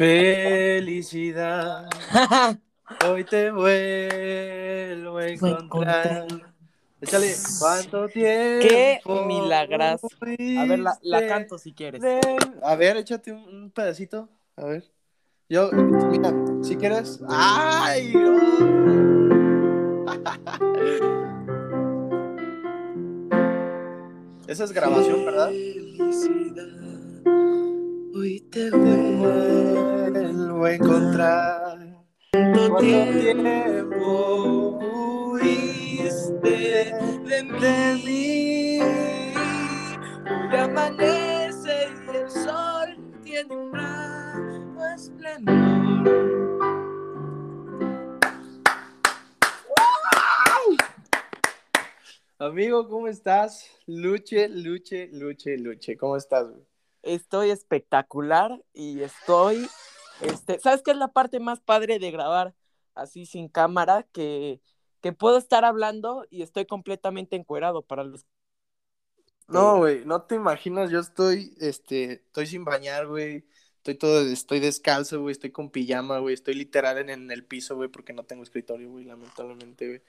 Felicidad, hoy te vuelvo a encontrar. Échale, ¿cuánto tiempo? ¡Qué milagras! A ver, la, la canto si quieres. A ver, échate un, un pedacito. A ver. Yo, mira, si quieres. ¡Ay! Esa es grabación, ¿verdad? Hoy te vuelvo a encontrar. ¿Cuánto tiempo huiste de mí? Hoy amanece y el sol tiene un nuevo esplendor. Amigo, ¿cómo estás? Luche, luche, luche, luche. ¿Cómo estás? Estoy espectacular y estoy, este, ¿sabes qué es la parte más padre de grabar así sin cámara? Que, que puedo estar hablando y estoy completamente encuerado para los... No, güey, no te imaginas, yo estoy, este, estoy sin bañar, güey. Estoy todo, estoy descalzo, güey, estoy con pijama, güey, estoy literal en, en el piso, güey, porque no tengo escritorio, güey, lamentablemente, güey.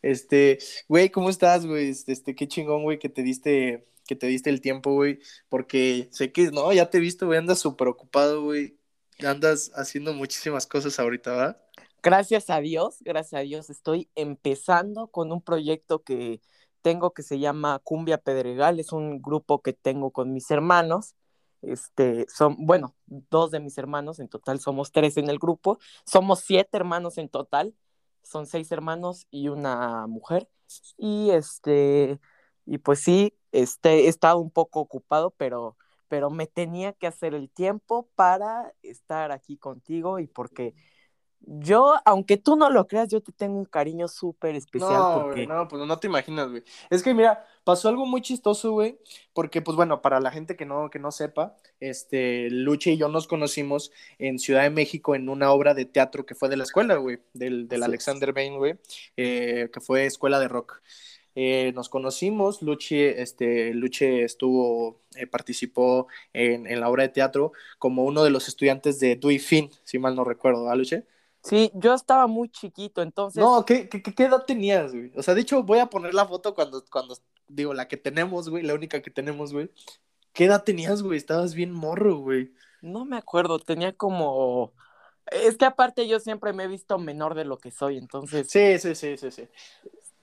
Este, güey, ¿cómo estás, güey? Este, qué chingón, güey, que te diste, que te diste el tiempo, güey, porque sé que, no, ya te he visto, güey, andas súper ocupado, güey, andas haciendo muchísimas cosas ahorita, ¿verdad? Gracias a Dios, gracias a Dios, estoy empezando con un proyecto que tengo que se llama Cumbia Pedregal, es un grupo que tengo con mis hermanos, este, son, bueno, dos de mis hermanos, en total somos tres en el grupo, somos siete hermanos en total, son seis hermanos y una mujer, y este, y pues sí, este, he estado un poco ocupado, pero, pero me tenía que hacer el tiempo para estar aquí contigo y porque yo, aunque tú no lo creas, yo te tengo un cariño súper especial. No, porque... no, pues no te imaginas, güey. Es que mira, pasó algo muy chistoso, güey, porque pues bueno, para la gente que no, que no sepa, este, Luche y yo nos conocimos en Ciudad de México en una obra de teatro que fue de la escuela, güey, del, del Sí. Alexander Bain, güey, eh, que fue escuela de rock. Eh, nos conocimos, Luche, este, Luche estuvo, eh, participó en, en la obra de teatro como uno de los estudiantes de Dewey Finn, si mal no recuerdo, ¿verdad, Luche? Sí, yo estaba muy chiquito, entonces No, ¿qué, qué, qué edad tenías, güey? O sea, de hecho, voy a poner la foto cuando, cuando, digo, la que tenemos, güey, la única que tenemos, güey. ¿Qué edad tenías, güey? Estabas bien morro, güey. no me acuerdo, tenía como... Es que aparte yo siempre me he visto menor de lo que soy, entonces Sí, sí, sí, sí, sí.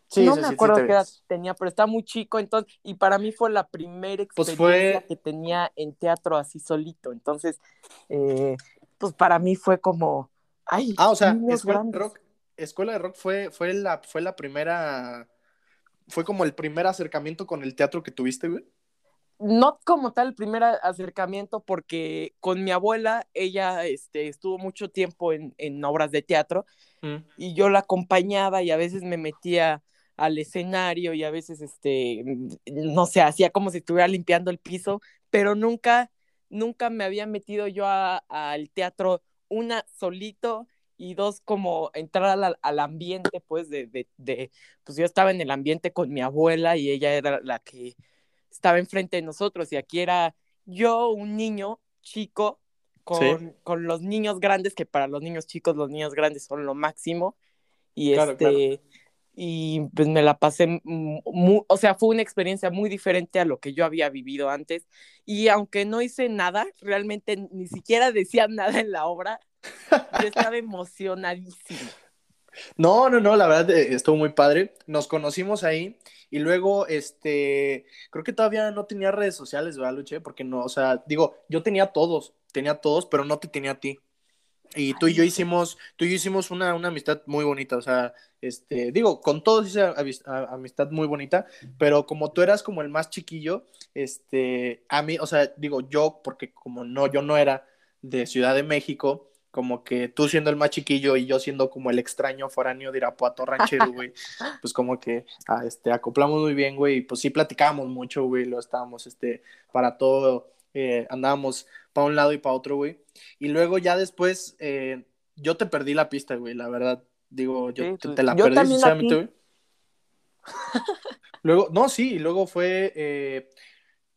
Sí, no sí, me sí, sí acuerdo te qué edad tenía, pero estaba muy chico, entonces, y para mí fue la primera Pues experiencia fue- que tenía en teatro así solito, entonces, eh, pues para mí fue como, ay, Ah, o sea, Escuela de. Rock, Escuela de Rock fue, fue, la, fue la primera, fue como el primer acercamiento con el teatro que tuviste, güey. No como tal el primer a- acercamiento, porque con mi abuela, ella este, estuvo mucho tiempo en, en obras de teatro, Mm. y yo la acompañaba y a veces me metía al escenario y a veces, este, no sé, hacía como si estuviera limpiando el piso, pero nunca, nunca me había metido yo a- al teatro, una solito y dos como entrar al, al ambiente, pues, de, de, de, pues yo estaba en el ambiente con mi abuela y ella era la que estaba enfrente de nosotros y aquí era yo, un niño chico, con, Sí. con los niños grandes, que para los niños chicos los niños grandes son lo máximo. Y Claro, este, y pues me la pasé, mu- mu- o sea, fue una experiencia muy diferente a lo que yo había vivido antes. Y aunque no hice nada, realmente ni siquiera decía nada en la obra, yo estaba emocionadísima. No, no, no, la verdad eh, estuvo muy padre. Nos conocimos ahí y luego, este, creo que todavía no tenía redes sociales, ¿verdad, Luche? Porque no, o sea, digo, yo tenía todos, tenía todos, pero no te tenía a ti. Y tú y yo hicimos, tú y yo hicimos una, una amistad muy bonita, o sea, este, digo, con todos hice amistad muy bonita, pero como tú eras como el más chiquillo, este, a mí, o sea, digo, yo, porque como no, yo no era de Ciudad de México, como que tú siendo el más chiquillo y yo siendo como el extraño foráneo de Irapuato ranchero, güey, pues como que ah, este, acoplamos muy bien, güey, y pues sí platicábamos mucho, güey, lo estábamos, este, para todo, eh, andábamos para un lado y para otro, güey, y luego ya después, eh, yo te perdí la pista, güey, la verdad, digo, yo Sí, te, te la yo perdí, sinceramente, güey. Luego, no, sí, y luego fue eh,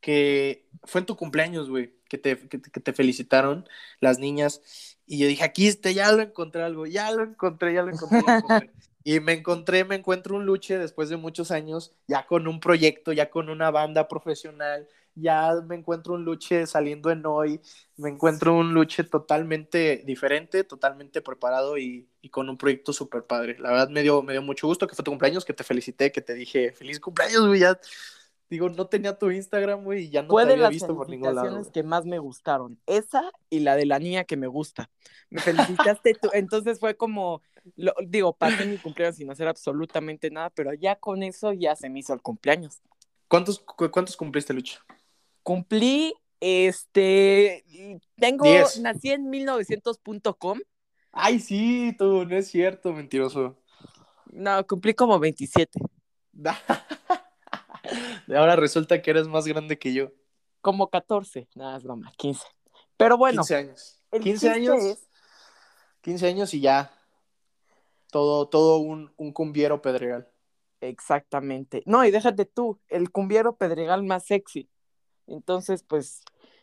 que fue en tu cumpleaños, güey, que te, que, que te felicitaron las niñas. Y yo dije, aquí este, ya lo encontré algo, ya lo encontré, ya lo encontré. Ya lo encontré. Y me encontré, me encuentro un luche después de muchos años, ya con un proyecto, ya con una banda profesional, ya me encuentro un luche saliendo en hoy, me encuentro un luche totalmente diferente, totalmente preparado y, y con un proyecto súper padre. La verdad me dio, me dio mucho gusto que fue tu cumpleaños, que te felicité, que te dije feliz cumpleaños, güey. Ya, digo, no tenía tu Instagram, güey, y ya no Fue te había las visto por ningún lado. felicitaciones que más me gustaron. Esa y la de la niña que me gusta. Me felicitaste tú. Entonces fue como, lo- digo, pasé mi cumpleaños sin hacer absolutamente nada, pero ya con eso ya se me hizo el cumpleaños. ¿Cuántos, cu- ¿Cuántos cumpliste, Lucho? Cumplí, este, tengo, Diez. nací en 1900.com. Ay, sí, tú, no es cierto, mentiroso. No, cumplí como 27. Ahora resulta que eres más grande que yo. Como 14. Nada, es broma, 15. Pero bueno, 15 años. el 15 chiste años. es- 15 años y ya. Todo, todo un, un cumbiero pedregal. Exactamente. No, y déjate tú, el cumbiero pedregal más sexy. Entonces, pues,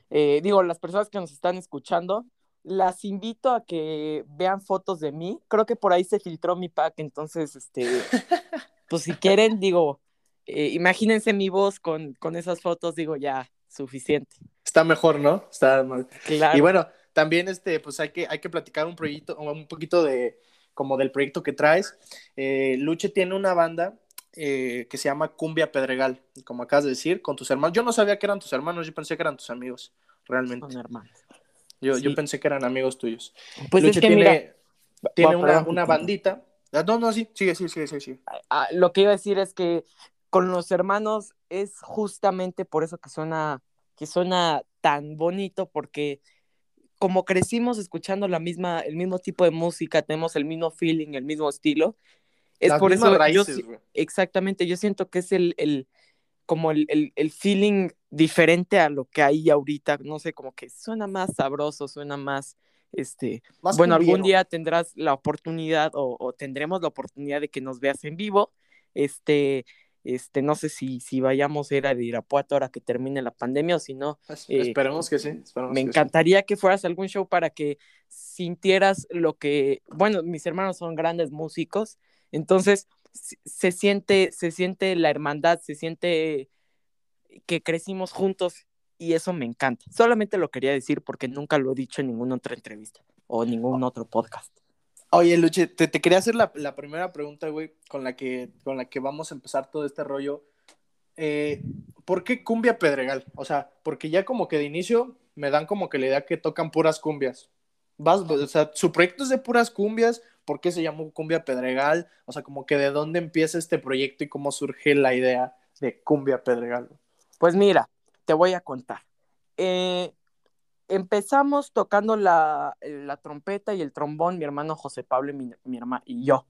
eh, digo, las personas que nos están escuchando, las invito a que vean fotos de mí. Creo que por ahí se filtró mi pack, entonces, este, pues si quieren, digo, eh, imagínense mi voz con, con esas fotos, digo, ya, suficiente. Está mejor, ¿no? Está más- Claro. Y bueno, también este, pues hay que, hay que platicar un proyecto, un poquito de como del proyecto que traes. Eh, Luche tiene una banda eh, que se llama Cumbia Pedregal, como acabas de decir, con tus hermanos. Yo no sabía que eran tus hermanos, yo pensé que eran tus amigos, realmente. Son hermanos. Yo, yo Sí. pensé que eran amigos tuyos. Pues Luche es que tiene, mira, tiene una, una bandita. Ah, No, no, sí, sigue, sigue, sigue, sigue. sigue. ah, lo que iba a decir es que con los hermanos es justamente por eso que suena, que suena tan bonito, porque como crecimos escuchando la misma, el mismo tipo de música, tenemos el mismo feeling, el mismo estilo, es Las por eso raíces, exactamente, yo siento que es el, el como el, el, el feeling diferente a lo que hay ahorita, no sé, como que suena más sabroso, suena más, este, Más bueno, algún día tendrás la oportunidad o, o tendremos la oportunidad de que nos veas en vivo. Este, este, no sé si, si vayamos a ir a Irapuato ahora que termine la pandemia o si no, eh, esperemos que sí. esperemos me que sí. encantaría que fueras a algún show para que sintieras lo que, bueno, mis hermanos son grandes músicos, entonces se- siente, se siente la hermandad, se siente que crecimos juntos y eso me encanta. Solamente lo quería decir porque nunca lo he dicho en ninguna otra entrevista o ningún otro podcast. Oye, Luche, te, te quería hacer la, la primera pregunta, güey, con la que, con la que vamos a empezar todo este rollo. Eh, ¿Por qué cumbia pedregal? O sea, porque ya como que de inicio me dan como que la idea que tocan puras cumbias. Vas, o sea, su proyecto es de puras cumbias, ¿por qué se llamó cumbia pedregal? O sea, como que de dónde empieza este proyecto y cómo surge la idea de cumbia pedregal. Pues mira, te voy a contar. Eh, empezamos tocando la, la trompeta y el trombón, mi hermano José Pablo y, mi, mi herma- y yo.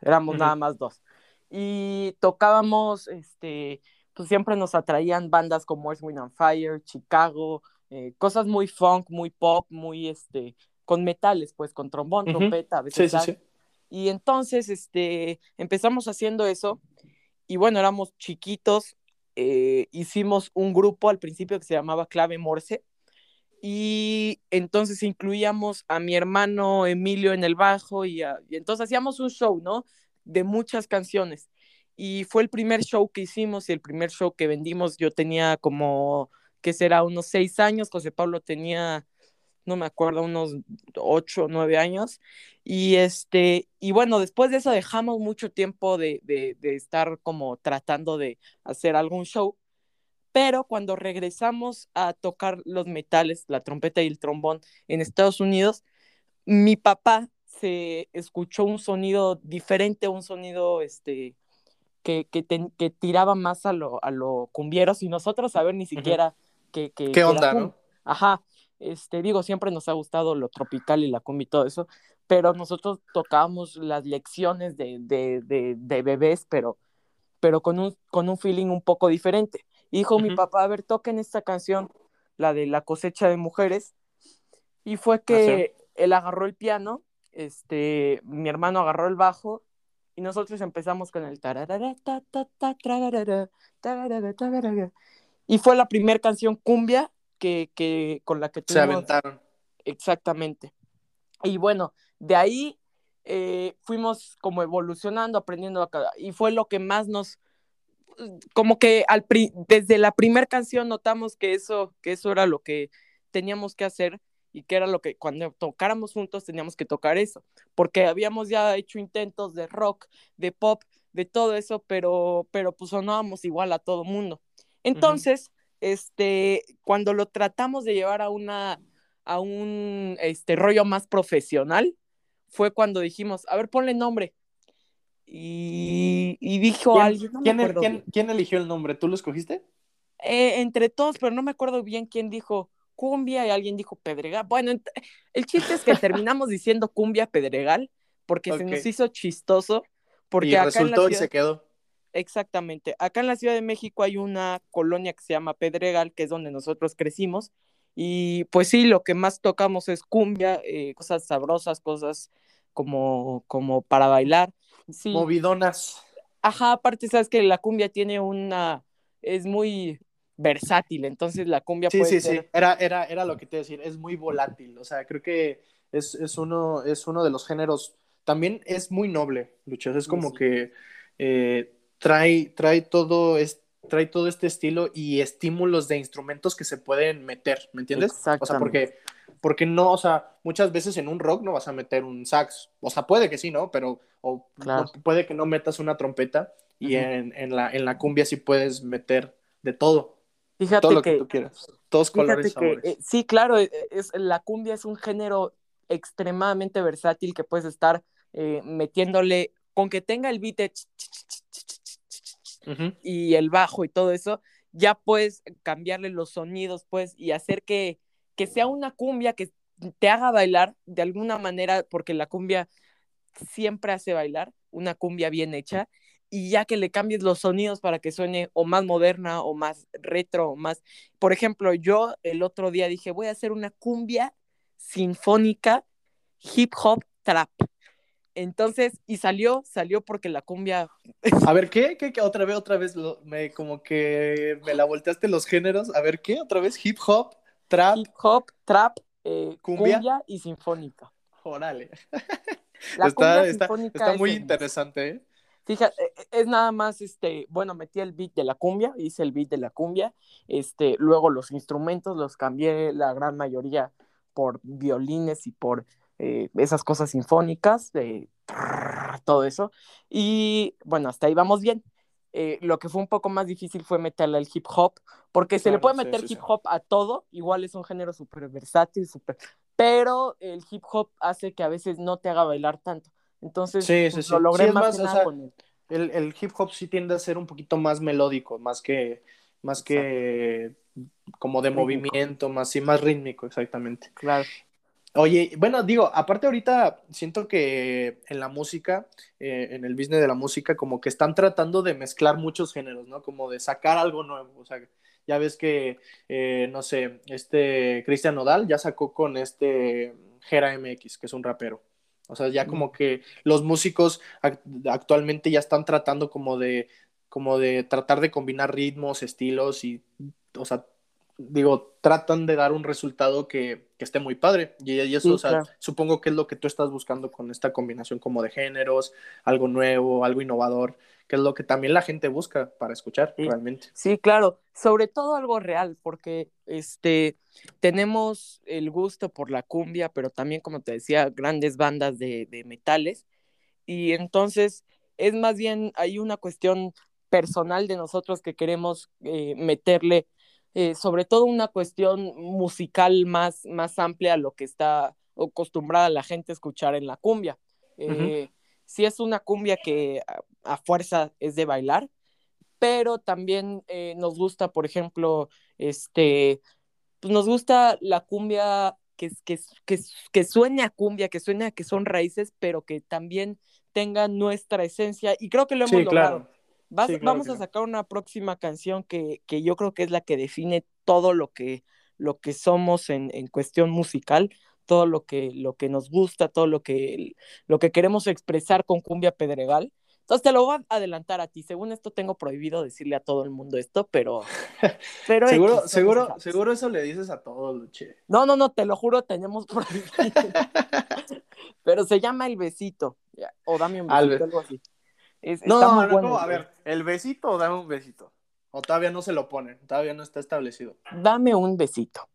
Éramos nada más dos. Y tocábamos, este, pues siempre nos atraían bandas como Earth, Wind and Fire, Chicago, eh, cosas muy funk, muy pop, muy, este, con metales, pues, con trombón, trompeta, a Sí, veces sí, sí. Y entonces, este, empezamos haciendo eso y bueno, éramos chiquitos, eh, hicimos un grupo al principio que se llamaba Clave Morse y entonces incluíamos a mi hermano Emilio en el bajo y, a- y entonces hacíamos un show, ¿no? De muchas canciones. Y fue el primer show que hicimos y el primer show que vendimos. Yo tenía como, ¿qué será? Unos seis años, José Pablo tenía, no me acuerdo, unos ocho o nueve años. Y este, y bueno, después de eso dejamos mucho tiempo de, de, de estar como tratando de hacer algún show. Pero cuando regresamos a tocar los metales, la trompeta y el trombón en Estados Unidos, mi papá se escuchó un sonido diferente, un sonido este, que, que, te- que tiraba más a lo, a lo cumbieros y nosotros saber ni siquiera que, que- ¿Qué era onda, no? Ajá, este, digo, siempre nos ha gustado lo tropical y la cumbia y todo eso, pero nosotros tocábamos las lecciones de, de, de, de bebés, pero, pero con, un, con un feeling un poco diferente. Dijo mi Ujú. papá, a ver, toquen esta canción, la de la cosecha de mujeres. Y fue Ah, que él agarró el piano, este, mi hermano agarró el bajo y nosotros empezamos con el tararara, ta, ta, ta, trarara, tararara, tararara. y fue la primera canción cumbia que, que con la que Se aventaron. Exactamente. Y bueno, de ahí eh, fuimos como evolucionando, aprendiendo acá, y fue lo que más nos, como que al desde la primera canción notamos que eso, que eso era lo que teníamos que hacer y que era lo que cuando tocáramos juntos teníamos que tocar eso, porque habíamos ya hecho intentos de rock, de pop, de todo eso, pero, pero pues sonábamos igual a todo mundo. Entonces, este, cuando lo tratamos de llevar a una, a un, este, rollo más profesional, fue cuando dijimos, a ver, ponle nombre. Y, dijo alguien. ¿quién, eligió el nombre? ¿Tú lo escogiste? Eh, entre todos, pero no me acuerdo bien quién dijo cumbia y alguien dijo pedregal. Bueno, el chiste es que terminamos diciendo cumbia pedregal porque se nos hizo chistoso. Porque y resultó y se quedó. Exactamente. Acá en la Ciudad de México hay una colonia que se llama Pedregal, que es donde nosotros crecimos. Y pues sí, lo que más tocamos es cumbia, eh, cosas sabrosas, cosas como, como para bailar. Sí. Movidonas. Ajá, aparte sabes que la cumbia tiene una, es muy, versátil, entonces la cumbia sí, sí, sí, era, era, era lo que te iba a decir, es muy volátil, o sea, creo que es, uno, es uno de los géneros, también es muy noble, Luchas, es como que eh, trae, trae, todo trae todo este estilo y estímulos de instrumentos que se pueden meter, ¿me entiendes? O sea, porque, porque no, o sea, muchas veces en un rock no vas a meter un sax, o sea, puede que sí, ¿no? Pero o, puede que no metas una trompeta y en, en, la, en la cumbia sí puedes meter de todo. Fíjate todo lo que, tú quieras. Todos colores sabores. Eh, sí, claro, e, es, la cumbia es un género extremadamente versátil que puedes estar eh, metiéndole, con que tenga el beat y el bajo y todo eso, ya puedes cambiarle los sonidos, pues, y hacer que, que sea una cumbia que te haga bailar de alguna manera, porque la cumbia siempre hace bailar, una cumbia bien hecha, y ya que le cambies los sonidos para que suene o más moderna o más retro o más... Por ejemplo, yo el otro día dije, voy a hacer una cumbia sinfónica hip hop trap. Entonces, y salió, salió porque la cumbia... A ver, ¿qué? ¿Qué? Otra vez, otra vez, me, como que me la volteaste los géneros. A ver, ¿qué? Otra vez, hip hop, trap. Hip hop, trap, eh, ¿Cumbia? y sinfónica. Órale. está, está, está muy interesante, ¿eh? Fíjate, e, e, es nada más, este, bueno, metí el beat de la cumbia, hice el beat de la cumbia, este, luego los instrumentos los cambié la gran mayoría por violines y por eh, esas cosas sinfónicas, de todo eso, y bueno, hasta ahí vamos bien. Eh, lo que fue un poco más difícil fue meterle el hip hop, porque se le puede meter hip hop a todo, igual es un género súper versátil, súper, pero el hip hop hace que a veces no te haga bailar tanto. Entonces, pues, lo logré más, el, hip hop sí tiende a ser un poquito más melódico, más que, más que como de movimiento, más, sí, más rítmico, exactamente. Claro. Oye, bueno, digo, aparte ahorita siento que en la música, eh, en el business de la música, como que están tratando de mezclar muchos géneros, ¿no? Como de sacar algo nuevo. O sea, ya ves que, eh, no sé, este Cristian Nodal ya sacó con este Gera MX, que es un rapero. O sea, ya como que los músicos actualmente ya están tratando como de, como de tratar de combinar ritmos, estilos y, o sea, digo, tratan de dar un resultado que, esté muy padre. Y, eso, o sea, supongo que es lo que tú estás buscando con esta combinación como de géneros, algo nuevo, algo innovador, que es lo que también la gente busca para escuchar realmente. Sí, claro, sobre todo algo real, porque este tenemos el gusto por la cumbia, pero también, como te decía, grandes bandas de, metales. Y entonces es más bien, hay una cuestión personal de nosotros que queremos eh, meterle eh, sobre todo una cuestión musical más, más amplia a lo que está acostumbrada la gente a escuchar en la cumbia. Eh, sí es una cumbia que a, fuerza es de bailar, pero también eh, nos gusta, por ejemplo, este, pues nos gusta la cumbia que, que, que, que suene a cumbia, que suene a que son raíces, pero que también tenga nuestra esencia, y creo que lo hemos logrado vamos a sacar una próxima canción que, yo creo que es la que define todo lo que, lo que somos en, cuestión musical, todo lo que, lo que nos gusta, todo lo que, lo que queremos expresar con Cumbia Pedregal. Entonces te lo voy a adelantar a ti. Según esto tengo prohibido decirle a todo el mundo esto, pero... pero seguro, X, seguro, seguro eso le dices a todos, Luche. No, no, no, te lo juro, tenemos prohibido. pero se llama El Besito. O dame un besito, be- algo así. Es- No, está muy no, bueno, ¿cómo? a ver, ¿el besito o dame un besito? O todavía no se lo ponen, todavía no está establecido. Dame un besito.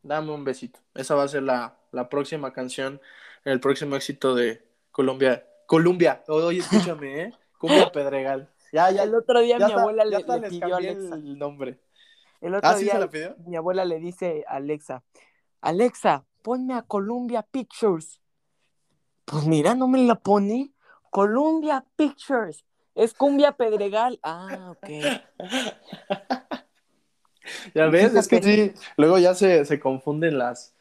Dame un besito. Esa va a ser la, la próxima canción, el próximo éxito de Colombia. Colombia, oye, escúchame, ¿eh? Cumbia Pedregal. Ya, ya, el otro día mi abuela le, pidió el nombre. El otro ¿Ah, sí día se la pidió? mi abuela le dice a Alexa, Alexa, ponme a Columbia Pictures. Pues mira, no me la pone. Columbia Pictures. Es Cumbia Pedregal. Ah, ok. Ya ves, es que sí, luego ya se, se confunden las,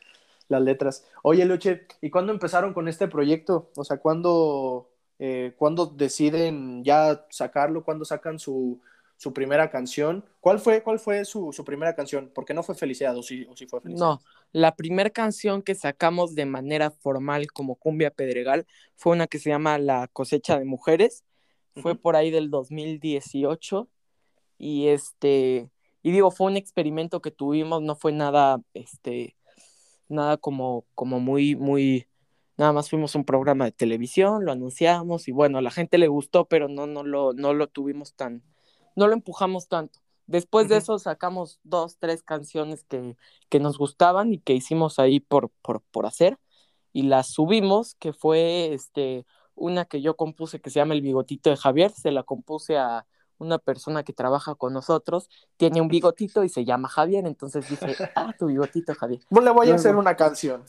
las letras. Oye, Luche, ¿y cuándo empezaron con este proyecto? O sea, ¿cuándo, eh, ¿cuándo deciden ya sacarlo? ¿Cuándo sacan su, su primera canción? ¿Cuál fue, cuál fue su, su primera canción? Porque no fue Felicidad, o sí, o sí fue Felicidad. No, la primera canción que sacamos de manera formal como Cumbia Pedregal fue una que se llama La cosecha de mujeres. Fue por ahí del 2018 y este y digo, fue un experimento que tuvimos, no fue nada este nada como como muy muy nada más fuimos a un programa de televisión, lo anunciamos y bueno, a la gente le gustó, pero no no lo no lo tuvimos tan no lo empujamos tanto. Después de eso sacamos dos, tres canciones que, que nos gustaban y que hicimos ahí por, por, por hacer y las subimos, que fue este, una que yo compuse que se llama El Bigotito de Javier, se la compuse a una persona que trabaja con nosotros, tiene un bigotito y se llama Javier, entonces dije, ah, tu bigotito Javier. Pues le voy a hacer una canción.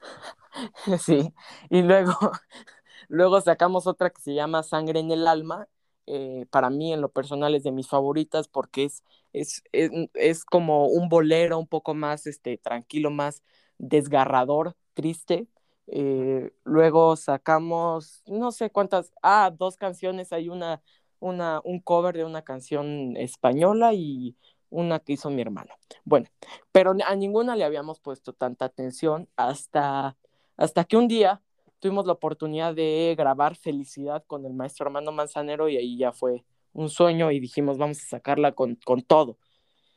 Sí, y luego, luego sacamos otra que se llama Sangre en el Alma. Eh, para mí, en lo personal, es de mis favoritas porque es, es, es, es como un bolero un poco más este, tranquilo, más desgarrador, triste. Eh, luego sacamos, no sé cuántas, ah, dos canciones, hay una, una, un cover de una canción española y una que hizo mi hermano. Bueno, pero a ninguna le habíamos puesto tanta atención hasta hasta que un día tuvimos la oportunidad de grabar Felicidad con el maestro Armando Manzanero y ahí ya fue un sueño y dijimos vamos a sacarla con, con todo.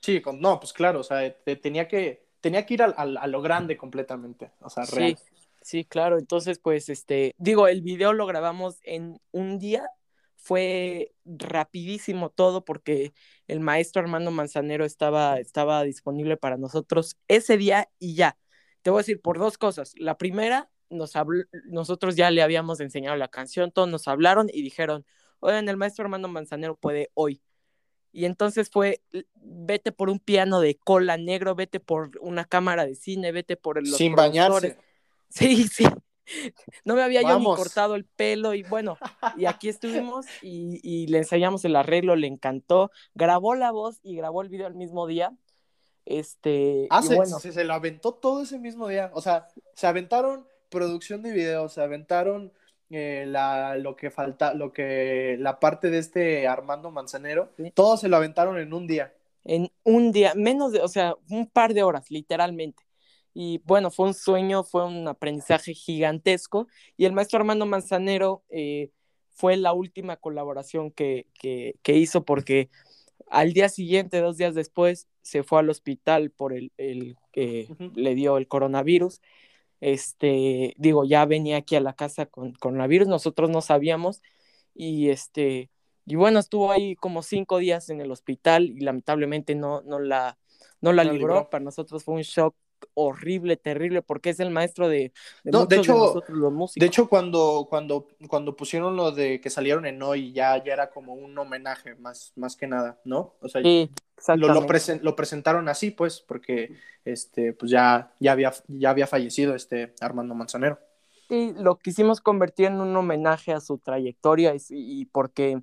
Sí, con, no, pues claro, o sea, te- tenía que, tenía que ir al- al- a, lo grande completamente, o sea, real. Sí, sí, claro. Entonces, pues, este, digo, el video lo grabamos en un día. Fue rapidísimo todo porque el maestro Armando Manzanero estaba, estaba disponible para nosotros ese día y ya. Te voy a decir por dos cosas. La primera, nos habló, nosotros ya le habíamos enseñado la canción, todos nos hablaron y dijeron, oigan, el maestro Armando Manzanero puede hoy. Y entonces fue, vete por un piano de cola negro, vete por una cámara de cine, vete por los Sin bañarse. Sí, sí. No me había yo ni Vamos. cortado el pelo y bueno, y aquí estuvimos y, y le enseñamos el arreglo, le encantó, grabó la voz y grabó el video el mismo día. Este, Ah, y se, bueno, se, se lo aventó todo ese mismo día. O sea, se aventaron producción de video, se aventaron eh, la, lo que falta, lo que, la parte de este Armando Manzanero, Sí. todo se lo aventaron en un día. en un día, menos de, o sea, un par de horas, literalmente. Y bueno, fue un sueño, fue un aprendizaje gigantesco. Y el maestro Armando Manzanero eh, fue la última colaboración que, que, que hizo porque al día siguiente, dos días después, se fue al hospital por el, el que Ujú. le dio el coronavirus. Este, digo, ya venía aquí a la casa con coronavirus, nosotros no sabíamos. Y este, y bueno, estuvo ahí como cinco días en el hospital y lamentablemente no, no la, no la No la libró. libró. Para nosotros fue un shock horrible, terrible, porque es el maestro de, de No, de muchos de, hecho- nosotros los músicos. De hecho, cuando, cuando, cuando pusieron lo de que salieron en hoy, ya, ya era como un homenaje, más, más que nada, ¿no? O sea, sí, lo, lo, exactamente. presen- lo presentaron así, pues, porque este, pues ya, ya, había, ya había fallecido este Armando Manzanero. Sí, lo quisimos convertir en un homenaje a su trayectoria y, y porque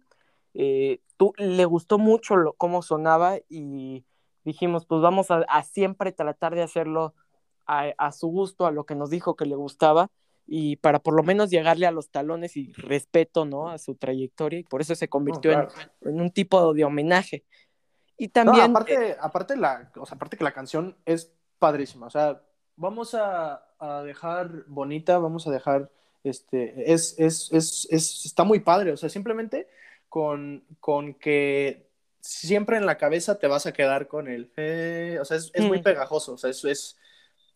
eh, tú, le gustó mucho lo, cómo sonaba y dijimos, pues vamos a, a siempre tratar de hacerlo a, a, su gusto, a lo que nos dijo que le gustaba y para por lo menos llegarle a los talones y respeto, ¿no? A su trayectoria y por eso se convirtió No, claro. en, en, un tipo de homenaje. Y No, también... aparte, aparte, la, o sea, aparte que la canción es padrísima, o sea, vamos a, a dejar bonita, vamos a dejar este, es, es, es, es, está muy padre, o sea, simplemente con, con que siempre en la cabeza te vas a quedar con el, o sea, es, muy mm. pegajoso, o sea, eso es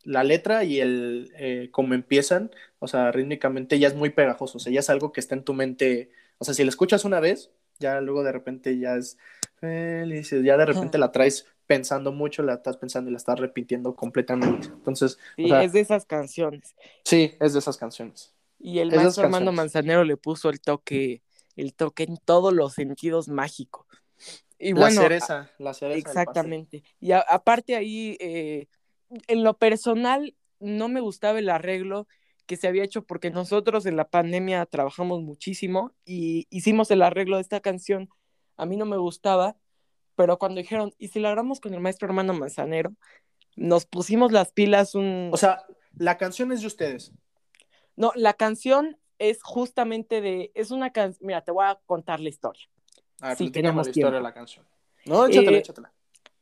la letra y el eh, cómo empiezan, o sea, rítmicamente ya es muy pegajoso, o sea, ya es algo que está en tu mente, o sea, si la escuchas una vez, ya luego de repente ya es felices, ya de repente la traes pensando mucho, la estás pensando y la estás repitiendo completamente. Entonces, sí, es de esas canciones. Sí, es de esas canciones. Y el maestro Armando Manzanero le puso el toque, el toque en todos los sentidos mágico. Y la cereza, la cereza. Exactamente. Y aparte ahí, eh, en lo personal, no me gustaba el arreglo que se había hecho porque nosotros en la pandemia trabajamos muchísimo y hicimos el arreglo de esta canción. A mí no me gustaba, pero cuando dijeron, ¿y si lo hagamos con el maestro hermano Manzanero? Nos pusimos las pilas un... O sea, la canción es de ustedes. No, la canción es justamente de, es una canción, mira, te voy a contar la historia. Ah, sí, tenemos la historia de la canción. No, échatela, eh, échatela.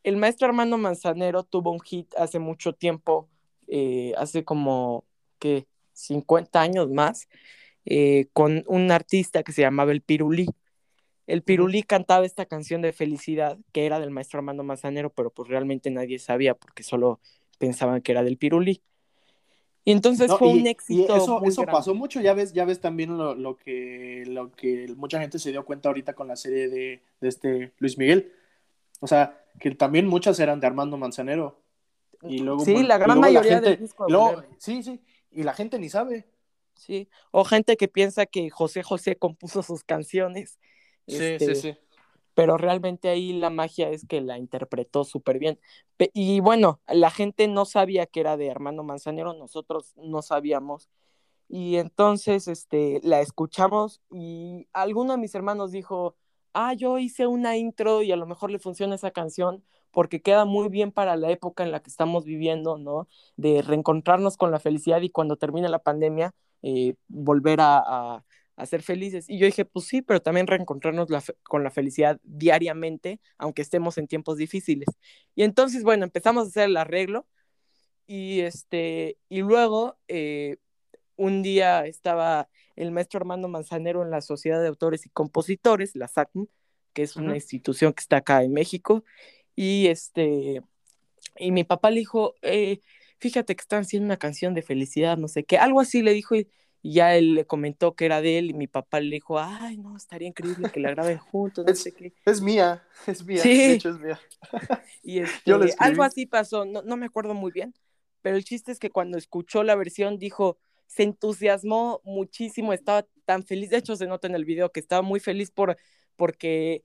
El maestro Armando Manzanero tuvo un hit hace mucho tiempo, eh, hace como, ¿qué? 50 años más, eh, con un artista que se llamaba El Pirulí. El Pirulí cantaba esta canción de felicidad que era del maestro Armando Manzanero, pero pues realmente nadie sabía porque solo pensaban que era del Pirulí. Y entonces fue un éxito. eso, eso pasó mucho, ya ves, ya ves también lo, que, lo que mucha gente se dio cuenta ahorita con la serie de, este Luis Miguel. O sea, que también muchas eran de Armando Manzanero. Y luego, sí, la gran mayoría de Sí, sí, y la gente ni sabe. Sí, o gente que piensa que José José compuso sus canciones. Sí, sí, este, sí. Pero realmente ahí la magia es que la interpretó súper bien. Y bueno, la gente no sabía que era de Armando Manzanero, nosotros no sabíamos. Y entonces este, la escuchamos y alguno de mis hermanos dijo, ah, yo hice una intro y a lo mejor le funciona esa canción porque queda muy bien para la época en la que estamos viviendo, ¿no? De reencontrarnos con la felicidad y cuando termine la pandemia, eh, volver a, ser felices. Y yo dije, pues sí, pero también reencontrarnos con la felicidad diariamente, aunque estemos en tiempos difíciles. Y entonces, bueno, empezamos a hacer el arreglo y, este, y luego eh, un día estaba el maestro Armando Manzanero en la Sociedad de Autores y Compositores, la SACM, que es una institución que está acá en México, y este, y mi papá le dijo, eh, fíjate que están haciendo una canción de felicidad, no sé qué, algo así le dijo, y, ya él le comentó que era de él, y mi papá le dijo, ay, no, estaría increíble que la graben juntos, no sé qué. Es mía, es mía, de hecho es mía. y este, algo así pasó, no, no me acuerdo muy bien, pero el chiste es que cuando escuchó la versión dijo, se entusiasmó muchísimo, estaba tan feliz, de hecho se nota en el video que estaba muy feliz por, porque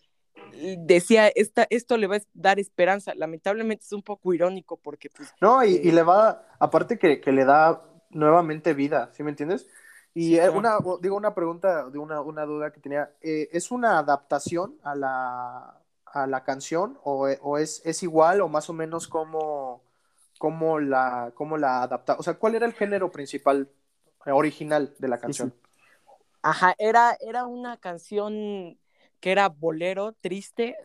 decía, esta, esto le va a dar esperanza, lamentablemente es un poco irónico porque pues... No, y, y eh, le va, aparte que, que, le da nuevamente vida, ¿sí me entiendes? Y eh, una, digo, una pregunta, de una, una duda que tenía, eh, ¿es una adaptación a la, a la canción o, o es, es, igual o más o menos como, como la, como la adapta? O sea, ¿cuál era el género principal original de la canción. Ajá, era, era una canción que era bolero, triste.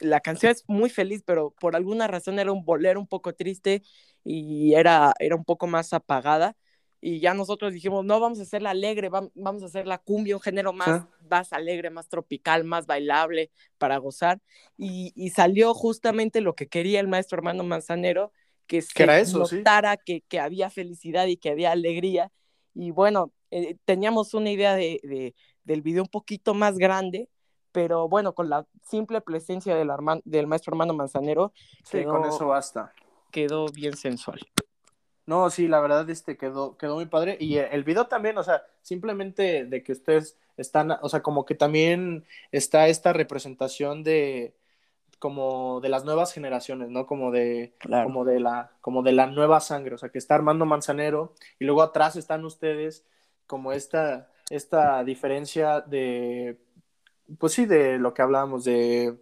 La canción es muy feliz, pero por alguna razón era un bolero un poco triste y era, era un poco más apagada. Y ya nosotros dijimos, no, vamos a hacerla alegre, vamos a hacer la cumbia, un género más, más alegre, más tropical, más bailable para gozar. Y, salió justamente lo que quería el maestro hermano Manzanero, que se notara que, que había felicidad y que había alegría y bueno, eh, teníamos una idea de, del video un poquito más grande, pero bueno, con la simple presencia del, del maestro hermano Manzanero. Sí, con eso basta. Quedó bien sensual. No, sí, la verdad este quedó, quedó muy padre. Y el video también, o sea, simplemente de que ustedes están, o sea, como que también está esta representación de, como de las nuevas generaciones, ¿no? Como de, como de la, como de la nueva sangre, o sea, que está Armando Manzanero y luego atrás están ustedes, como esta, esta diferencia de, pues sí, de lo que hablábamos, de,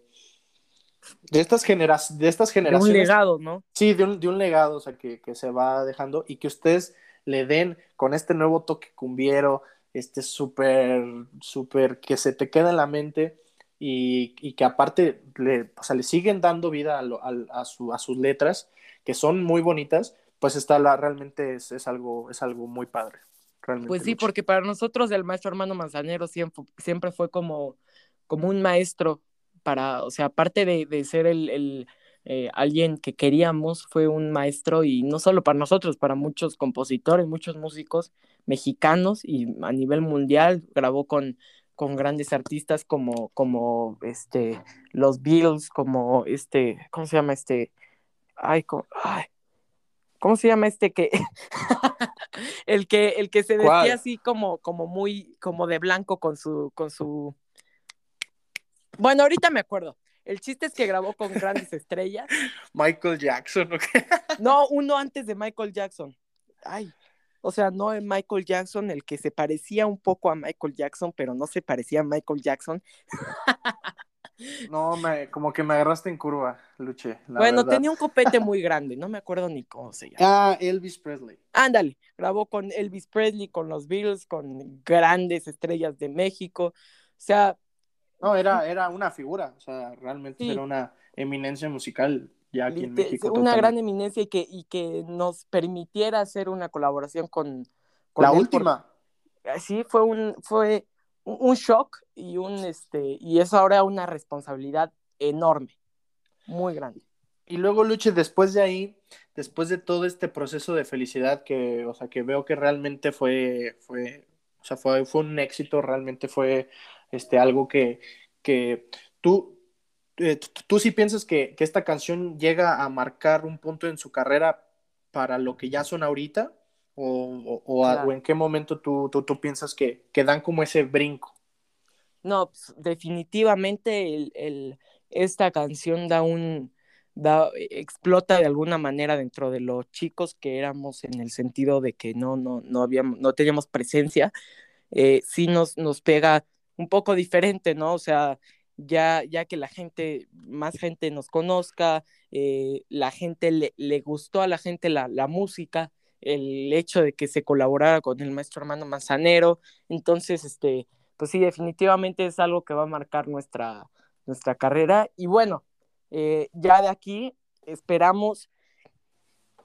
de estas, generaciones de estas generaciones. De un legado, ¿no? Sí, de un, de un legado, o sea, que, que, se va dejando y que ustedes le den con este nuevo toque cumbiero, este súper, súper, que se te queda en la mente y, que aparte le, o sea, le siguen dando vida a, a, sus letras, que son muy bonitas, pues está la, realmente es, algo, es algo muy padre. realmente. Pues sí, porque para nosotros el maestro hermano Manzanero siempre, siempre fue como, como un maestro para, o sea, aparte de, de ser el, el eh, alguien que queríamos, fue un maestro y no solo para nosotros, para muchos compositores, muchos músicos mexicanos y a nivel mundial, grabó con, con grandes artistas como, como este, los Beatles, como este, ¿cómo se llama este? Ay, ¿cómo, ay, ¿cómo se llama este que el que el que se vestía así como como muy como de blanco con su con su Bueno, ahorita me acuerdo. El chiste es que grabó con grandes estrellas. Michael Jackson, ¿ok? No, uno antes de Michael Jackson. Ay, o sea, no el Michael Jackson, el que se parecía un poco a Michael Jackson, pero no se parecía a Michael Jackson. No, me, como que me agarraste en curva, Luche. la bueno, verdad. tenía un copete muy grande, no me acuerdo ni cómo se llama. Ah, Elvis Presley. Ándale, grabó con Elvis Presley, con los Beatles, con grandes estrellas de México. O sea, No, era, era una figura, o sea, realmente Sí. era una eminencia musical ya aquí en México. una totalmente. gran eminencia y que, y que nos permitiera hacer una colaboración con, con La él, última. porque Sí, fue un, fue un un shock y un este, y es ahora una responsabilidad enorme, muy grande. Y luego, Luche, después de ahí, después de todo este proceso de felicidad que, o sea, que veo que realmente fue, fue, o sea, fue, fue un éxito, realmente fue este, algo que, que tú, eh, tú, sí piensas que, que esta canción llega a marcar un punto en su carrera para lo que ya son ahorita, o, o, o a- Claro. o en qué momento tú, tú, tú piensas que, que dan como ese brinco. No, pues, definitivamente el, el- esta canción da un, da, explota de alguna manera dentro de los chicos que éramos en el sentido de que no, no, no habíamos, no teníamos presencia, eh, sí nos, nos pega un poco diferente, ¿no? O sea, ya, ya que la gente, más gente nos conozca, eh, la gente le, le gustó a la gente la, la música, el hecho de que se colaborara con el maestro hermano Manzanero, entonces, este, pues sí, definitivamente es algo que va a marcar nuestra, nuestra carrera. Y bueno, eh, ya de aquí esperamos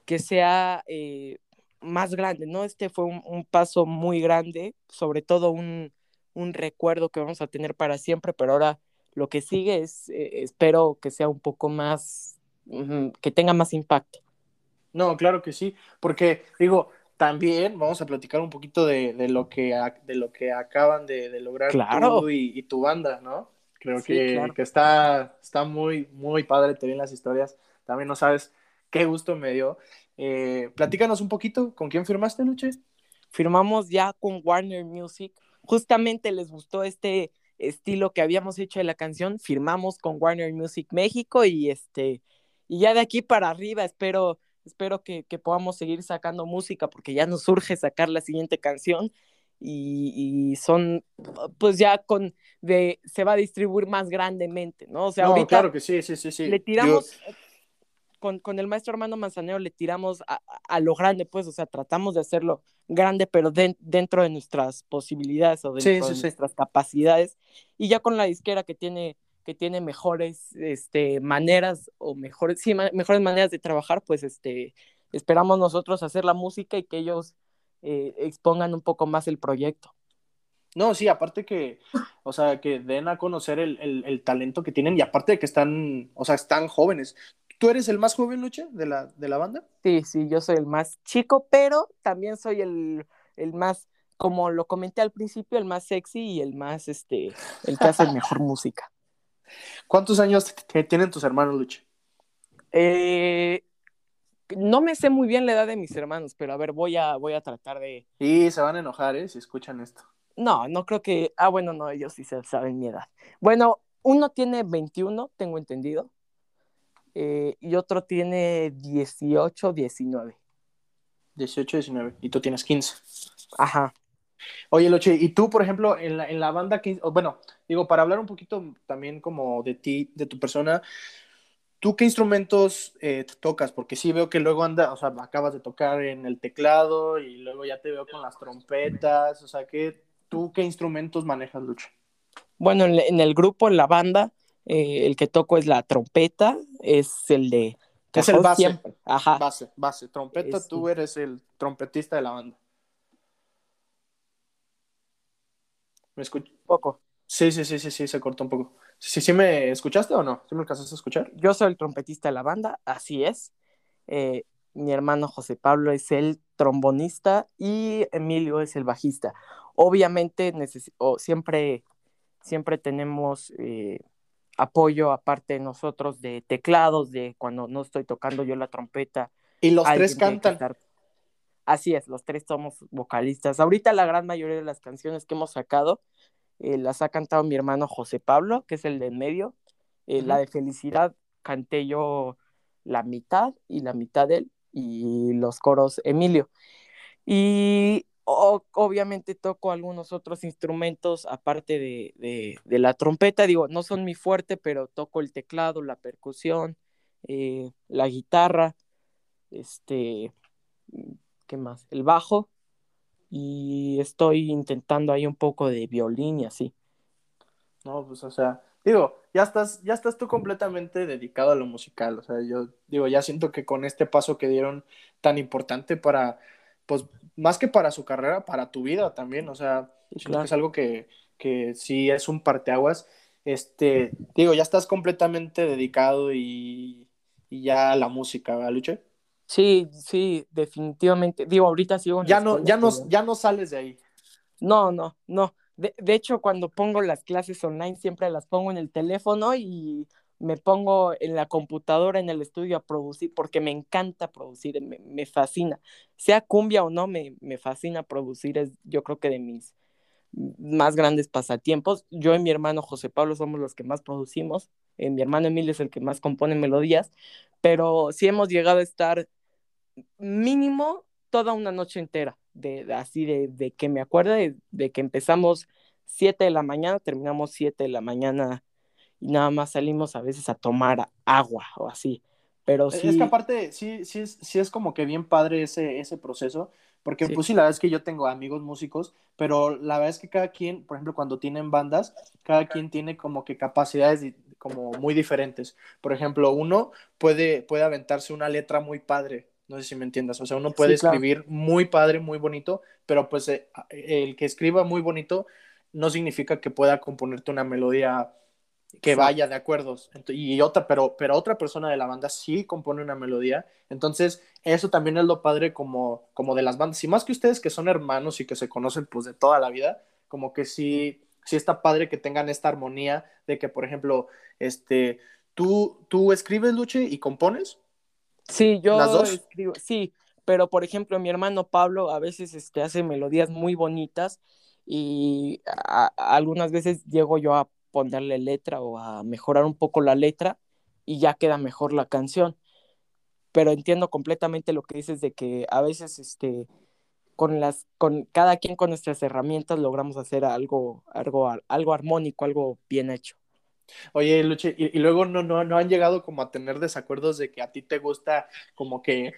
que sea eh, más grande, ¿no? Este fue un, un, paso muy grande, sobre todo un, un, recuerdo que vamos a tener para siempre, pero ahora lo que sigue es, eh, espero que sea un poco más, que tenga más impacto. No, claro que sí, porque digo, también vamos a platicar un poquito de, de lo, que, de lo que acaban de, de lograr claro. tú y, y, tu banda, ¿no? Creo sí, que, claro. que, está, está muy, muy padre, te ven las historias. También no sabes qué gusto me dio. Eh, platícanos un poquito, ¿con quién firmaste, Luche? Firmamos ya con Warner Music. Justamente les gustó este estilo que habíamos hecho de la canción. Firmamos con Warner Music México y este y ya de aquí para arriba espero espero que, que, podamos seguir sacando música porque ya nos urge sacar la siguiente canción y, y, son pues ya con de se va a distribuir más grandemente, ¿no? O sea, no, ahorita claro que sí, sí, sí, sí. le tiramos. Con, con, el maestro Armando Manzanero le tiramos a, a, lo grande, pues, o sea, tratamos de hacerlo grande, pero de, dentro de nuestras posibilidades o dentro sí, sí, de sí. nuestras capacidades. Y ya con la disquera que tiene que tiene mejores este, maneras o mejores, sí, mejores maneras de trabajar, pues este, esperamos nosotros hacer la música y que ellos eh, expongan un poco más el proyecto. No, sí, aparte que, o sea, que den a conocer el, el, el, talento que tienen y aparte de que están, o sea, están jóvenes. ¿Tú eres el más joven, Luche, de la, de la banda? Sí, sí, yo soy el más chico, pero también soy el, el más, como lo comenté al principio, el más sexy y el más, este, el que hace mejor música. ¿Cuántos años tienen tus hermanos, Luche? Eh, no me sé muy bien la edad de mis hermanos, pero a ver, voy a, voy a tratar de. Y se van a enojar, ¿eh? Si escuchan esto. No, no creo que. Ah, bueno, no, ellos sí saben mi edad. Bueno, uno tiene 21, tengo entendido. Eh, y otro tiene 18, 19. 18, 19. Y tú tienes 15. Ajá. Oye, Loche, y tú, por ejemplo, en la, en la banda, que, bueno, digo, para hablar un poquito también como de ti, de tu persona, ¿tú qué instrumentos eh, tocas? Porque sí veo que luego anda, o sea, acabas de tocar en el teclado y luego ya te veo con las trompetas, o sea, ¿qué, ¿tú qué instrumentos manejas, Luche? Bueno, en, en el grupo, en la banda, eh, el que toco es la trompeta, es el de... Es el base. Siempre. Ajá. Base, base. Trompeta, Es- tú eres el trompetista de la banda. ¿Me escucho? Poco. Sí, sí, sí, sí, sí, se cortó un poco. ¿Sí, sí me escuchaste o no? ¿Sí me alcanzaste a escuchar? Yo soy el trompetista de la banda, así es. Eh, mi hermano José Pablo es el trombonista y Emilio es el bajista. Obviamente siempre, siempre tenemos eh, apoyo aparte de nosotros de teclados, de cuando no estoy tocando yo la trompeta. Y los tres cantan. Así es, los tres somos vocalistas. Ahorita la gran mayoría de las canciones que hemos sacado eh, las ha cantado mi hermano José Pablo, que es el de en medio. Eh, la de Felicidad canté yo la mitad y la mitad de él y los coros Emilio. Y obviamente toco algunos otros instrumentos aparte de, la trompeta, digo, no son mi fuerte, pero toco el teclado, la percusión, eh, la guitarra, este, ¿qué más? El bajo y estoy intentando ahí un poco de violín y así. No, pues o sea, digo, ya estás, ya estás tú completamente dedicado a lo musical, o sea, yo digo, ya siento que con este paso que dieron tan importante para, pues, más que para su carrera, para tu vida también, o sea, siento que es algo que, que sí es un parteaguas, este, digo, ya estás completamente dedicado y, y ya a la música, ¿verdad, Luche? Sí, sí, definitivamente. Digo, ahorita sigo en ya no, ya no, ya no sales de ahí. No, no, no. De, hecho, cuando pongo las clases online, siempre las pongo en el teléfono y me pongo en la computadora en el estudio a producir, porque me encanta producir, me, fascina. Sea cumbia o no, me, me, fascina producir, es yo creo que de mis más grandes pasatiempos. Yo y mi hermano José Pablo somos los que más producimos, eh, mi hermano Emilio es el que más compone melodías, pero sí hemos llegado a estar mínimo toda una noche entera, de, así de, que me acuerdo de, que empezamos 7 de la mañana, terminamos 7 de la mañana y nada más salimos a veces a tomar agua o así. Pero sí. Es que aparte, sí, sí es, sí es como que bien padre ese, ese proceso, porque pues sí, la verdad es que yo tengo amigos músicos, pero la verdad es que cada quien, por ejemplo, cuando tienen bandas, cada quien tiene como que capacidades como muy diferentes. Por ejemplo, uno puede, puede aventarse una letra muy padre, no sé si me entiendas. O sea, uno puede escribir muy padre, muy bonito, pero pues eh, el que escriba muy bonito no significa que pueda componerte una melodía que vaya de acuerdos. Y otra, pero, pero otra persona de la banda sí compone una melodía. Entonces, eso también es lo padre como, como de las bandas. Y más que ustedes que son hermanos y que se conocen pues de toda la vida, como que sí, sí está padre que tengan esta armonía de que, por ejemplo, este, tú, tú escribes, Luche, y compones. Sí, yo escribo, sí, pero por ejemplo, mi hermano Pablo a veces este, hace melodías muy bonitas y algunas veces llego yo a ponerle letra o a mejorar un poco la letra y ya queda mejor la canción. Pero entiendo completamente lo que dices de que a veces este con las con cada quien con nuestras herramientas logramos hacer algo algo algo armónico, algo bien hecho. Oye, Luche, y, luego no, no, no han llegado como a tener desacuerdos de que a ti te gusta como que,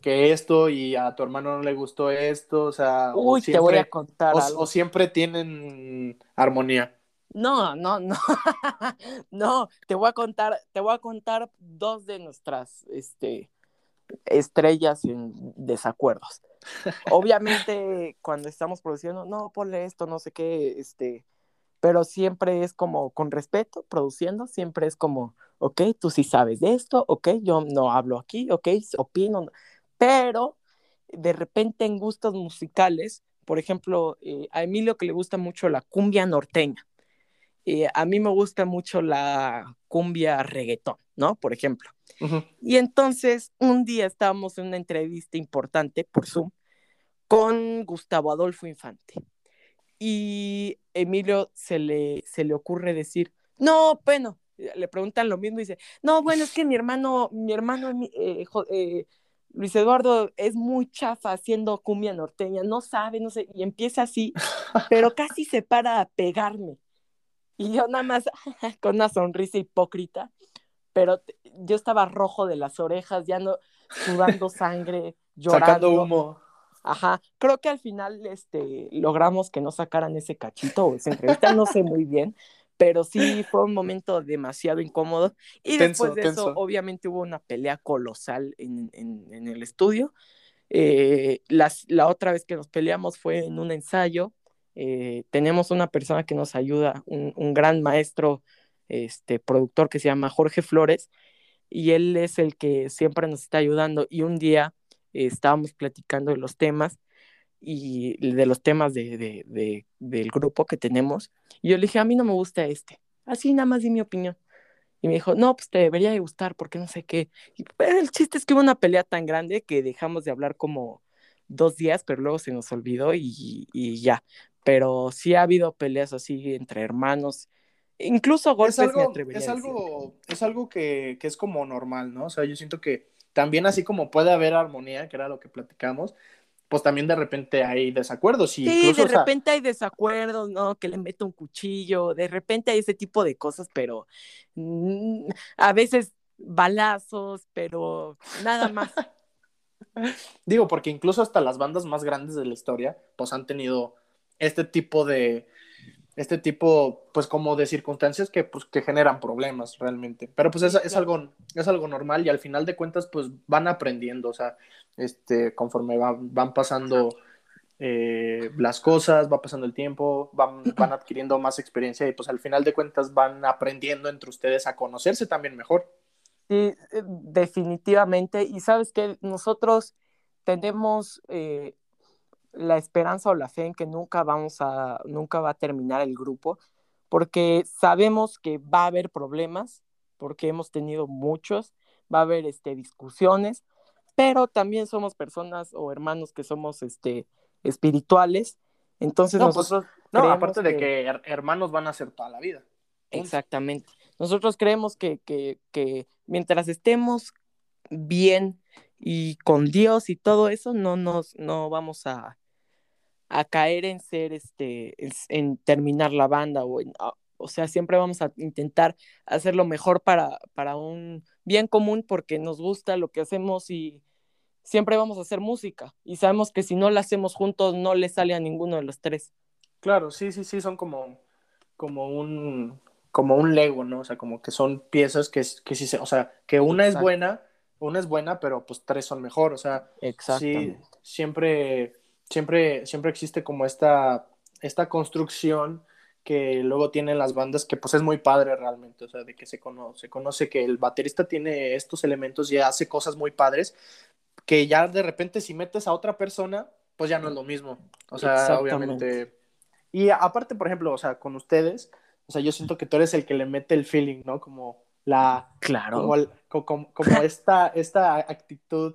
que esto y a tu hermano no le gustó esto, o sea, Uy, te voy a contar o, siempre tienen armonía. No, no, no, no, te voy a contar, te voy a contar dos de nuestras, este, estrellas en desacuerdos. Obviamente, cuando estamos produciendo, no, ponle esto, no sé qué, este, pero siempre es como con respeto, produciendo, siempre es como, ok, tú sí sabes de esto, ok, yo no hablo aquí, ok, opino, pero de repente en gustos musicales, por ejemplo, eh, a Emilio que le gusta mucho la cumbia norteña, eh, a mí me gusta mucho la cumbia reggaetón, ¿no? Por ejemplo. Y entonces un día estábamos en una entrevista importante por Zoom con Gustavo Adolfo Infante y Emilio se le, se le ocurre decir, no, bueno, le preguntan lo mismo y dice, no, bueno, es que mi hermano, mi hermano eh, eh, Luis Eduardo es muy chafa haciendo cumbia norteña, no sabe, no sé, y empieza así, pero casi se para a pegarme. Y yo nada más con una sonrisa hipócrita, pero yo estaba rojo de las orejas, ya no, sudando sangre, llorando. Sacando humo. Ajá, creo que al final este, logramos que no sacaran ese cachito o esa entrevista, no sé muy bien, pero sí fue un momento demasiado incómodo. Y después de eso, obviamente hubo una pelea colosal en, en, el estudio. Eh, la otra vez que nos peleamos fue en un ensayo eh, tenemos una persona que nos ayuda, un, gran maestro, este, productor que se llama Jorge Flores, y él es el que siempre nos está ayudando. Y un día eh, estábamos platicando de los temas y de los temas de, del grupo que tenemos. Y yo le dije, a mí no me gusta este. Así nada más di mi opinión. Y me dijo, no, pues te debería de gustar porque no sé qué. Y pues, el chiste es que hubo una pelea tan grande que dejamos de hablar como dos días, pero luego se nos olvidó y, y ya. Pero sí ha habido peleas así entre hermanos. Incluso golpes es algo, es algo, es algo que, que es como normal, ¿no? O sea, yo siento que también así como puede haber armonía, que era lo que platicamos, pues también de repente hay desacuerdos. Y sí, de repente hay desacuerdos, ¿no? Que le meto un cuchillo, de repente hay ese tipo de cosas, pero mm, a veces balazos, pero nada más. Digo, porque incluso hasta las bandas más grandes de la historia, pues han tenido este tipo de, este tipo, pues como de circunstancias que, pues, que generan problemas realmente. Pero pues es, es, algo, es algo normal y al final de cuentas, pues van aprendiendo, o sea, este, conforme van pasando eh, las cosas, va pasando el tiempo, van, van adquiriendo más experiencia y pues al final de cuentas van aprendiendo entre ustedes a conocerse también mejor. Sí, eh, definitivamente. Y sabes que nosotros tenemos eh, la esperanza o la fe en que nunca vamos a, nunca va a terminar el grupo, porque sabemos que va a haber problemas, porque hemos tenido muchos, va a haber este, discusiones, pero también somos personas o hermanos que somos este, espirituales, entonces pues, nosotros... no, aparte de que hermanos van a ser toda la vida. Exactamente. Nosotros creemos que, que, que mientras estemos bien y con Dios y todo eso, no nos, no vamos a, a caer en ser, este, en, terminar la banda o en, ah, o sea, siempre vamos a intentar hacerlo mejor para, para un bien común porque nos gusta lo que hacemos y siempre vamos a hacer música y sabemos que si no la hacemos juntos no le sale a ninguno de los tres. Claro, sí, sí, sí, son como, como un como un Lego, ¿no? O sea, como que son piezas que, que sí se, o sea, que una es buena, una es buena, pero pues tres son mejor, o sea, sí, siempre siempre, siempre existe como esta, esta construcción que luego tienen las bandas que pues es muy padre realmente, o sea, de que se conoce, conoce que el baterista tiene estos elementos y hace cosas muy padres, que ya de repente si metes a otra persona, pues ya no es lo mismo, o sea, obviamente. Y aparte, por ejemplo, o sea, con ustedes, o sea, yo siento que tú eres el que le mete el feeling, ¿no? Como la... Claro. Como, como, esta, esta actitud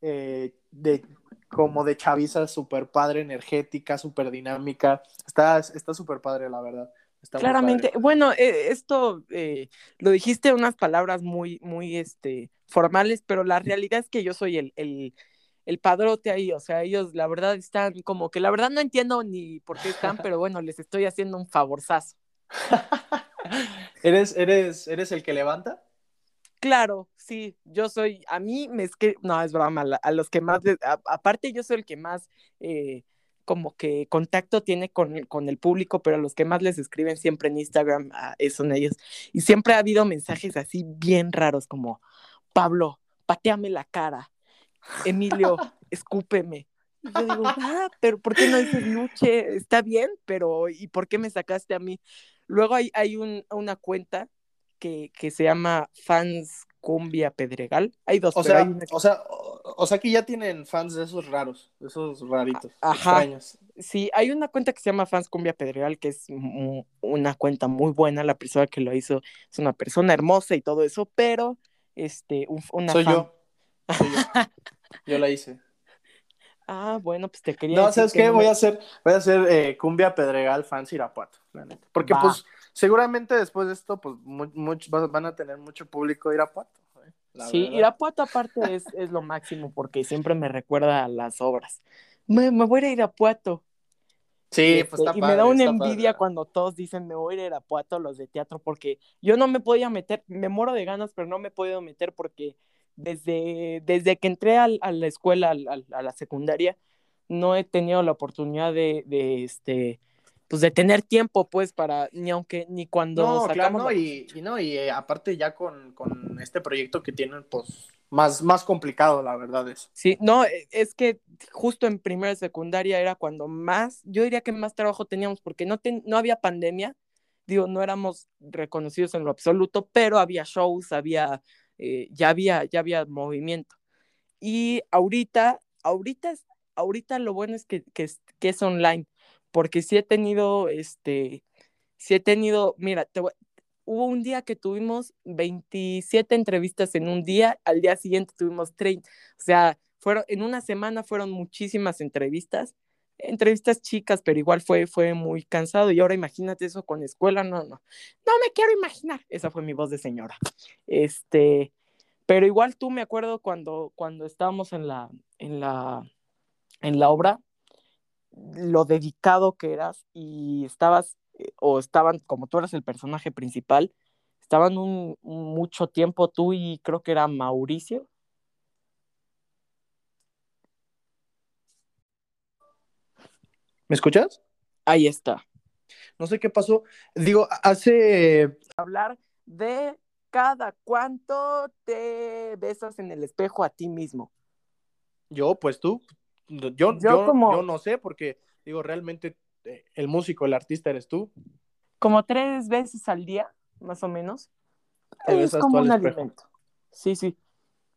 eh, de como de chaviza súper padre, energética, súper dinámica. Está súper padre, la verdad. Claramente, bueno, eh, esto eh, lo dijiste unas palabras muy, muy este, formales, pero la realidad es que yo soy el, el, el padrote ahí, o sea, ellos la verdad están como que la verdad no entiendo ni por qué están, pero bueno, les estoy haciendo un favorzazo. ¿Eres, eres, ¿Eres el que levanta? Claro, sí, yo soy, a mí me es que, no, es broma, a los que más, aparte yo soy el que más eh, como que contacto tiene con, con, el público, pero a los que más les escriben siempre en Instagram ah, son ellos. Y siempre ha habido mensajes así bien raros como, Pablo, pateame la cara, Emilio, escúpeme. Y yo digo, ah, pero ¿por qué no dices Luche? Está bien, pero ¿y por qué me sacaste a mí? Luego hay, hay un, una cuenta que, que se llama Fans Cumbia Pedregal. Hay dos. O, sea, o, sea, o, sea, que ya tienen fans de esos raros, de esos raritos. Ajá. Sí, hay una cuenta que se llama Fans Cumbia Pedregal, que es una cuenta muy buena. La persona que lo hizo es una persona hermosa y todo eso, pero este, una Soy yo. Soy yo. yo la hice. Ah, bueno, pues te quería. No, ¿sabes qué? Voy a hacer, voy a hacer eh, Cumbia Pedregal Fans Irapuato, la neta. Porque, pues, seguramente después de esto, pues van a tener mucho público Irapuato. ¿eh? Sí, Irapuato aparte es, es, lo máximo porque siempre me recuerda a las obras. Me, me voy a ir a Irapuato. Sí, pues está Y me da una envidia cuando todos dicen me voy a ir a Irapuato, los de teatro, porque yo no me podía meter, me muero de ganas, pero no me he podido meter porque desde, desde que entré a la escuela, a, la secundaria, no he tenido la oportunidad de, de este pues de tener tiempo, pues, para, ni aunque, ni cuando no, claro, no, y, y, no, y eh, aparte ya con, con, este proyecto que tienen, pues, más, más complicado, la verdad es. Sí, no, e, es que justo en primera y secundaria era cuando más, yo diría que más trabajo teníamos porque no, no había pandemia, digo, no éramos reconocidos en lo absoluto, pero había shows, había, eh, ya había, ya había movimiento. Y ahorita, ahorita, ahorita lo bueno es que, que, que es online, porque sí he tenido, este, sí he tenido, mira, hubo un día que tuvimos 27 entrevistas en un día, al día siguiente tuvimos 30, o sea, fueron, en una semana fueron muchísimas entrevistas, entrevistas chicas, pero igual fue, fue muy cansado y ahora imagínate eso con escuela, no, no, no me quiero imaginar, esa fue mi voz de señora, este, pero igual tú me acuerdo cuando, cuando estábamos en la, en la, en la obra, lo dedicado que eras y estabas o estaban, como tú eras el personaje principal, estaban un, mucho tiempo tú y creo que era Mauricio. ¿Me escuchas? Ahí está. No sé qué pasó. Digo, hace... Hablar de cada cuánto te besas en el espejo a ti mismo. Yo, pues tú. Yo, yo, como... yo no sé, porque digo, realmente este, el músico, el artista eres tú. Como tres veces al día, más o menos. es como un alimento. Sí, sí.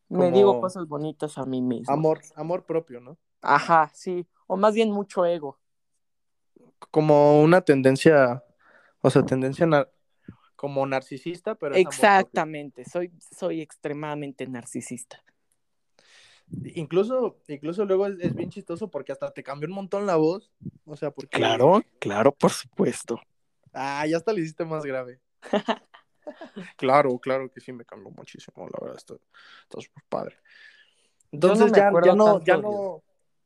Me digo cosas bonitas a mí mismo. Amor, amor propio, ¿no? Ajá, sí. O más bien mucho ego. Como una tendencia, o sea, tendencia como narcisista, pero... Exactamente, soy, soy extremadamente narcisista. Incluso, incluso luego es, bien chistoso porque hasta te cambió un montón la voz. O sea, porque. Claro, claro, por supuesto. Ah, ya hasta le hiciste más grave. claro, claro que sí me cambió muchísimo, la verdad, está, súper padre. Entonces ya, no, ya no.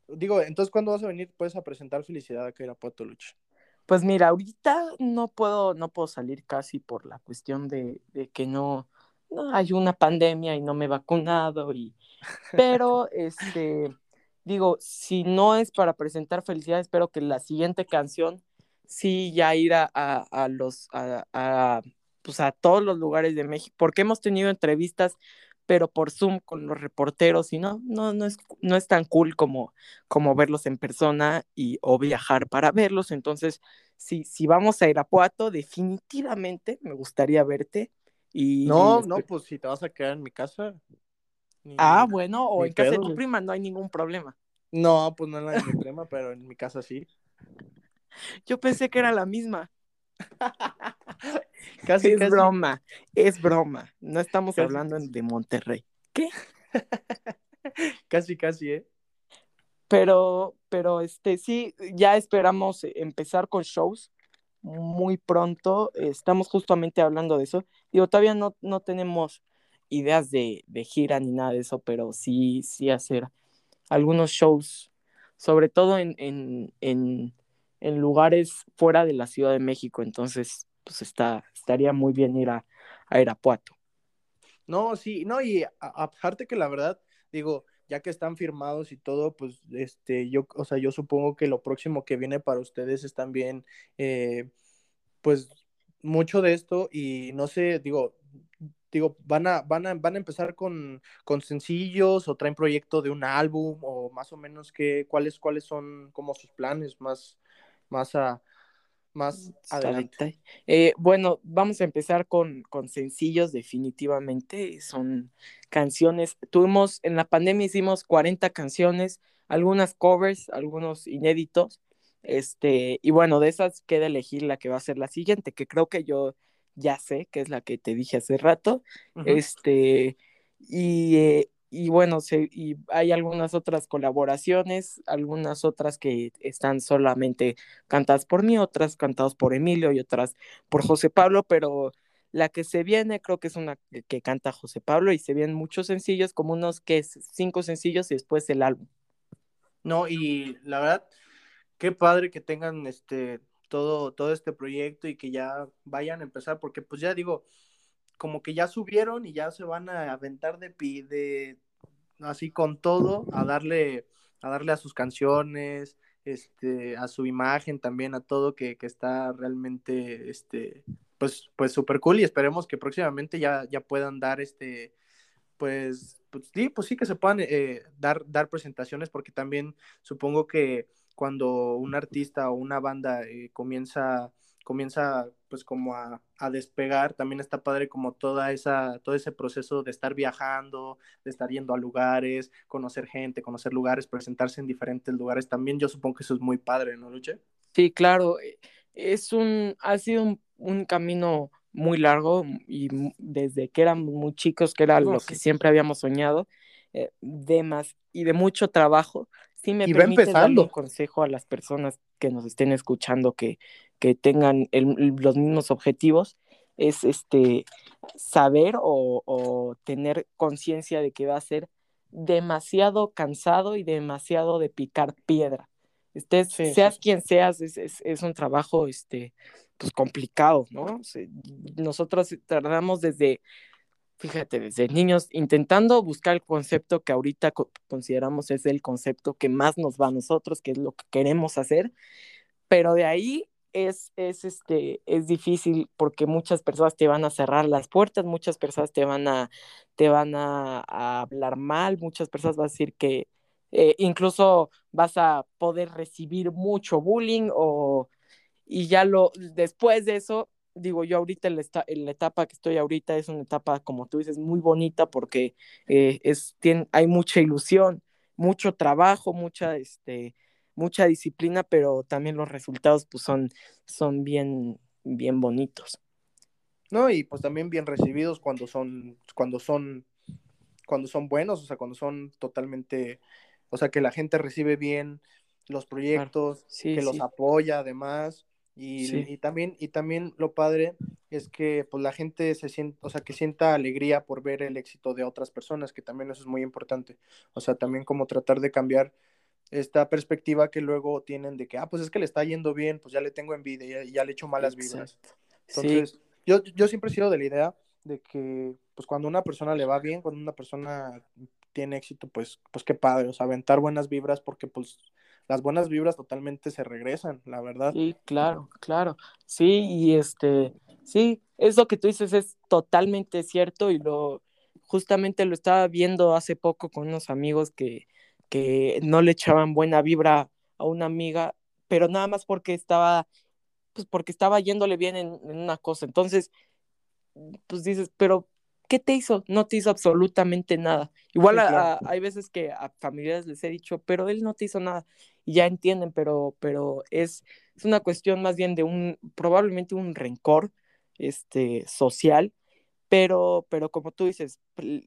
Digo, entonces ¿cuándo vas a venir pues a presentar Felicidad a Irapuato Lucha? Pues mira, ahorita no puedo, no puedo salir casi por la cuestión de, de que no, no, hay una pandemia y no me he vacunado y pero este digo, si no es para presentar felicidad, espero que la siguiente canción sí ya ir a, a, los a, pues a todos los lugares de México, porque hemos tenido entrevistas pero por Zoom con los reporteros y no, no, no es, no es tan cool como, como verlos en persona y o viajar para verlos. Entonces, si, si vamos a Irapuato, definitivamente me gustaría verte no, no, pues si te vas a quedar en mi casa. ah, bueno, o en casa de tu prima, no hay ningún problema. No, pues no en la de mi prima, pero en mi casa sí. Yo pensé que era la misma. casi, es broma, es broma. No estamos hablando de Monterrey. ¿Qué? casi, casi, ¿eh? Pero, pero este sí, ya esperamos empezar con shows muy pronto. Estamos justamente hablando de eso. Digo, todavía no, no tenemos ideas de, gira ni nada de eso, pero sí, sí hacer algunos shows, sobre todo en, en, en, en lugares fuera de la Ciudad de México. Entonces, pues está, estaría muy bien ir a, a Irapuato. No, sí, no, y aparte que la verdad, digo, ya que están firmados y todo, pues este, yo, o sea, yo supongo que lo próximo que viene para ustedes es también, eh, pues, mucho de esto y no sé, digo, digo, van a, van a, van a empezar con, con sencillos o traen proyecto de un álbum o más o menos qué, cuáles, cuáles son como sus planes más, más a, más adelante. Eh, bueno, vamos a empezar con, con sencillos definitivamente. Son canciones. Tuvimos, en la pandemia hicimos 40 canciones, algunas covers, algunos inéditos. Este, y bueno, de esas queda elegir la que va a ser la siguiente, que creo que yo ya sé, que es la que te dije hace rato. Este, y eh, y bueno, se, y hay algunas otras colaboraciones, algunas otras que están solamente cantadas por mí, otras cantadas por Emilio y otras por José Pablo, pero la que se viene creo que es una que canta José Pablo y se vienen muchos sencillos, como unos que es cinco sencillos y después el álbum. No, y la verdad, qué padre que tengan este todo, todo este proyecto y que ya vayan a empezar, porque pues ya digo, como que ya subieron y ya se van a aventar de, de así con todo, a darle, a darle a sus canciones, este, a su imagen también, a todo que, que está realmente, este, pues, pues súper cool y esperemos que próximamente ya, ya puedan dar este, pues, pues sí, pues sí que se puedan eh, dar, dar presentaciones, porque también supongo que cuando un artista o una banda eh, comienza, comienza pues como a, a, despegar, también está padre como toda esa, todo ese proceso de estar viajando, de estar yendo a lugares, conocer gente, conocer lugares, presentarse en diferentes lugares, también yo supongo que eso es muy padre, ¿no, Luche? Sí, claro, eh, es un, ha sido un, un camino muy largo y desde que éramos muy chicos, que era lo que siempre habíamos soñado, eh, de más y de mucho trabajo, sí me permite darle un consejo a las personas que nos estén escuchando que, que tengan los mismos objetivos, es este saber o, o tener conciencia de que va a ser demasiado cansado y demasiado de picar piedra. Estés, seas quien seas, es, es, es, un trabajo este, pues, complicado, ¿no? Nosotros tardamos desde fíjate, desde niños intentando buscar el concepto que ahorita consideramos es el concepto que más nos va a nosotros, que es lo que queremos hacer, pero de ahí es, es, este, es difícil porque muchas personas te van a cerrar las puertas, muchas personas te van a, te van a, hablar mal, muchas personas van a decir que eh, incluso vas a poder recibir mucho bullying o y ya lo después de eso digo, yo ahorita en la, etapa que estoy ahorita es una etapa, como tú dices, muy bonita porque eh, es, tiene, hay mucha ilusión, mucho trabajo, mucha, este, mucha disciplina, pero también los resultados pues son, son bien, bien bonitos. No, y pues también bien recibidos cuando son, cuando son, cuando son buenos, o sea, cuando son totalmente, o sea, que la gente recibe bien los proyectos, que los apoya además, y, también, y también lo padre es que pues la gente se siente, o sea, que sienta alegría por ver el éxito de otras personas, que también eso es muy importante. O sea, también como tratar de cambiar esta perspectiva que luego tienen de que, ah, pues es que le está yendo bien, pues ya le tengo envidia y ya, le echo malas vibras. Entonces, yo, yo siempre he sido de la idea de que, pues cuando una persona le va bien, cuando una persona tiene éxito, pues, pues qué padre, o sea, aventar buenas vibras porque pues las buenas vibras totalmente se regresan, la verdad. Sí, claro, claro. Sí, y este, sí, eso que tú dices es totalmente cierto y lo justamente lo estaba viendo hace poco con unos amigos que, que no le echaban buena vibra a una amiga, pero nada más porque estaba, pues porque estaba yéndole bien en, en una cosa. Entonces, pues dices, pero ¿qué te hizo? No te hizo absolutamente nada. Igual hay veces que a familiares les he dicho, pero él no te hizo nada. Ya entienden, pero, pero es, es una cuestión más bien de un, probablemente un rencor este, social, pero, pero como tú dices,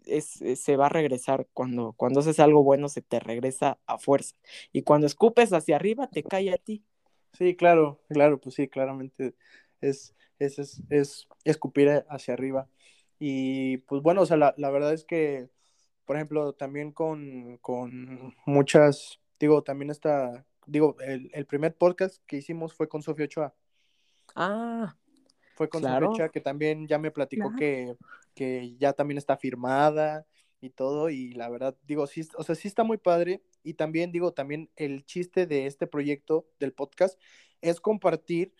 es, se va a regresar cuando, cuando haces algo bueno, se te regresa a fuerza. Y cuando escupes hacia arriba, te cae a ti. Sí, claro, claro, pues sí, claramente es, es, es, es escupir hacia arriba. Y pues bueno, o sea, la, la verdad es que, por ejemplo, también con, con muchas, digo, también está, digo, el, el, primer podcast que hicimos fue con Sofía Ochoa. Ah. Fue con Sofía Ochoa, que también ya me platicó que, que ya también está firmada y todo, y la verdad, digo, sí, o sea, sí está muy padre, y también digo, también el chiste de este proyecto del podcast es compartir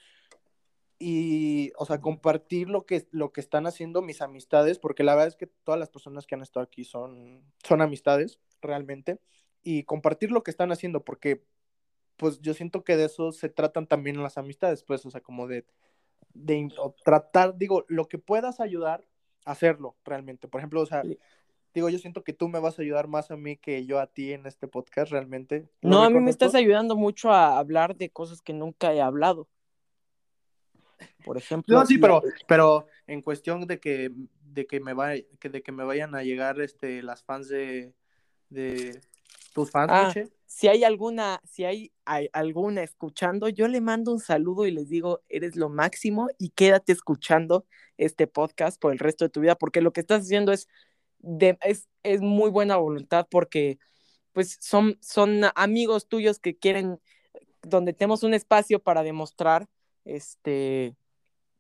y, o sea, compartir lo que, lo que están haciendo mis amistades, porque la verdad es que todas las personas que han estado aquí son, son amistades, realmente, y compartir lo que están haciendo, porque, pues, yo siento que de eso se tratan también las amistades, pues, o sea, como de, de tratar, digo, lo que puedas ayudar, hacerlo, realmente. Por ejemplo, o sea, digo, yo siento que tú me vas a ayudar más a mí que yo a ti en este podcast, realmente. No, a mí me estás ayudando mucho a hablar de cosas que nunca he hablado por ejemplo. No, sí, pero, pero en cuestión de que, de que me que, de que me vayan a llegar este las fans de, de tus fans, ah, si hay alguna, si hay, hay, alguna escuchando, yo le mando un saludo y les digo, eres lo máximo y quédate escuchando este podcast por el resto de tu vida, porque lo que estás haciendo es, de, es, es muy buena voluntad, porque pues son, son amigos tuyos que quieren, donde tenemos un espacio para demostrar este,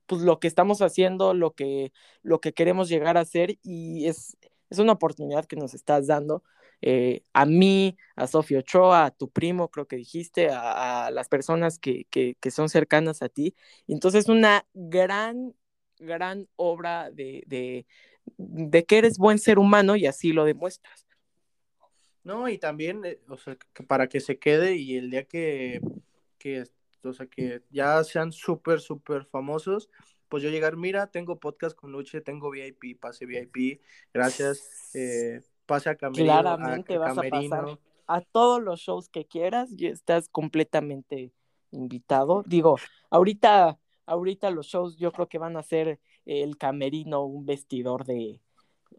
pues lo que estamos haciendo, lo que, lo que queremos llegar a hacer y es, es una oportunidad que nos estás dando. Eh, a mí, a Sofía Ochoa, a tu primo, creo que dijiste, a, las personas que, que, que, son cercanas a ti. Entonces, una gran, gran obra de, de, de que eres buen ser humano y así lo demuestras. No, y también, eh, o sea, que para que se quede y el día que, que o sea, que ya sean súper, súper famosos, pues yo llegar, mira, tengo podcast con Luche, tengo VIP, pase VIP, gracias, eh, pase a Camerino. Claramente vas a pasar a todos los shows que quieras y estás completamente invitado. Digo, ahorita, ahorita los shows yo creo que van a ser el camerino, un vestidor de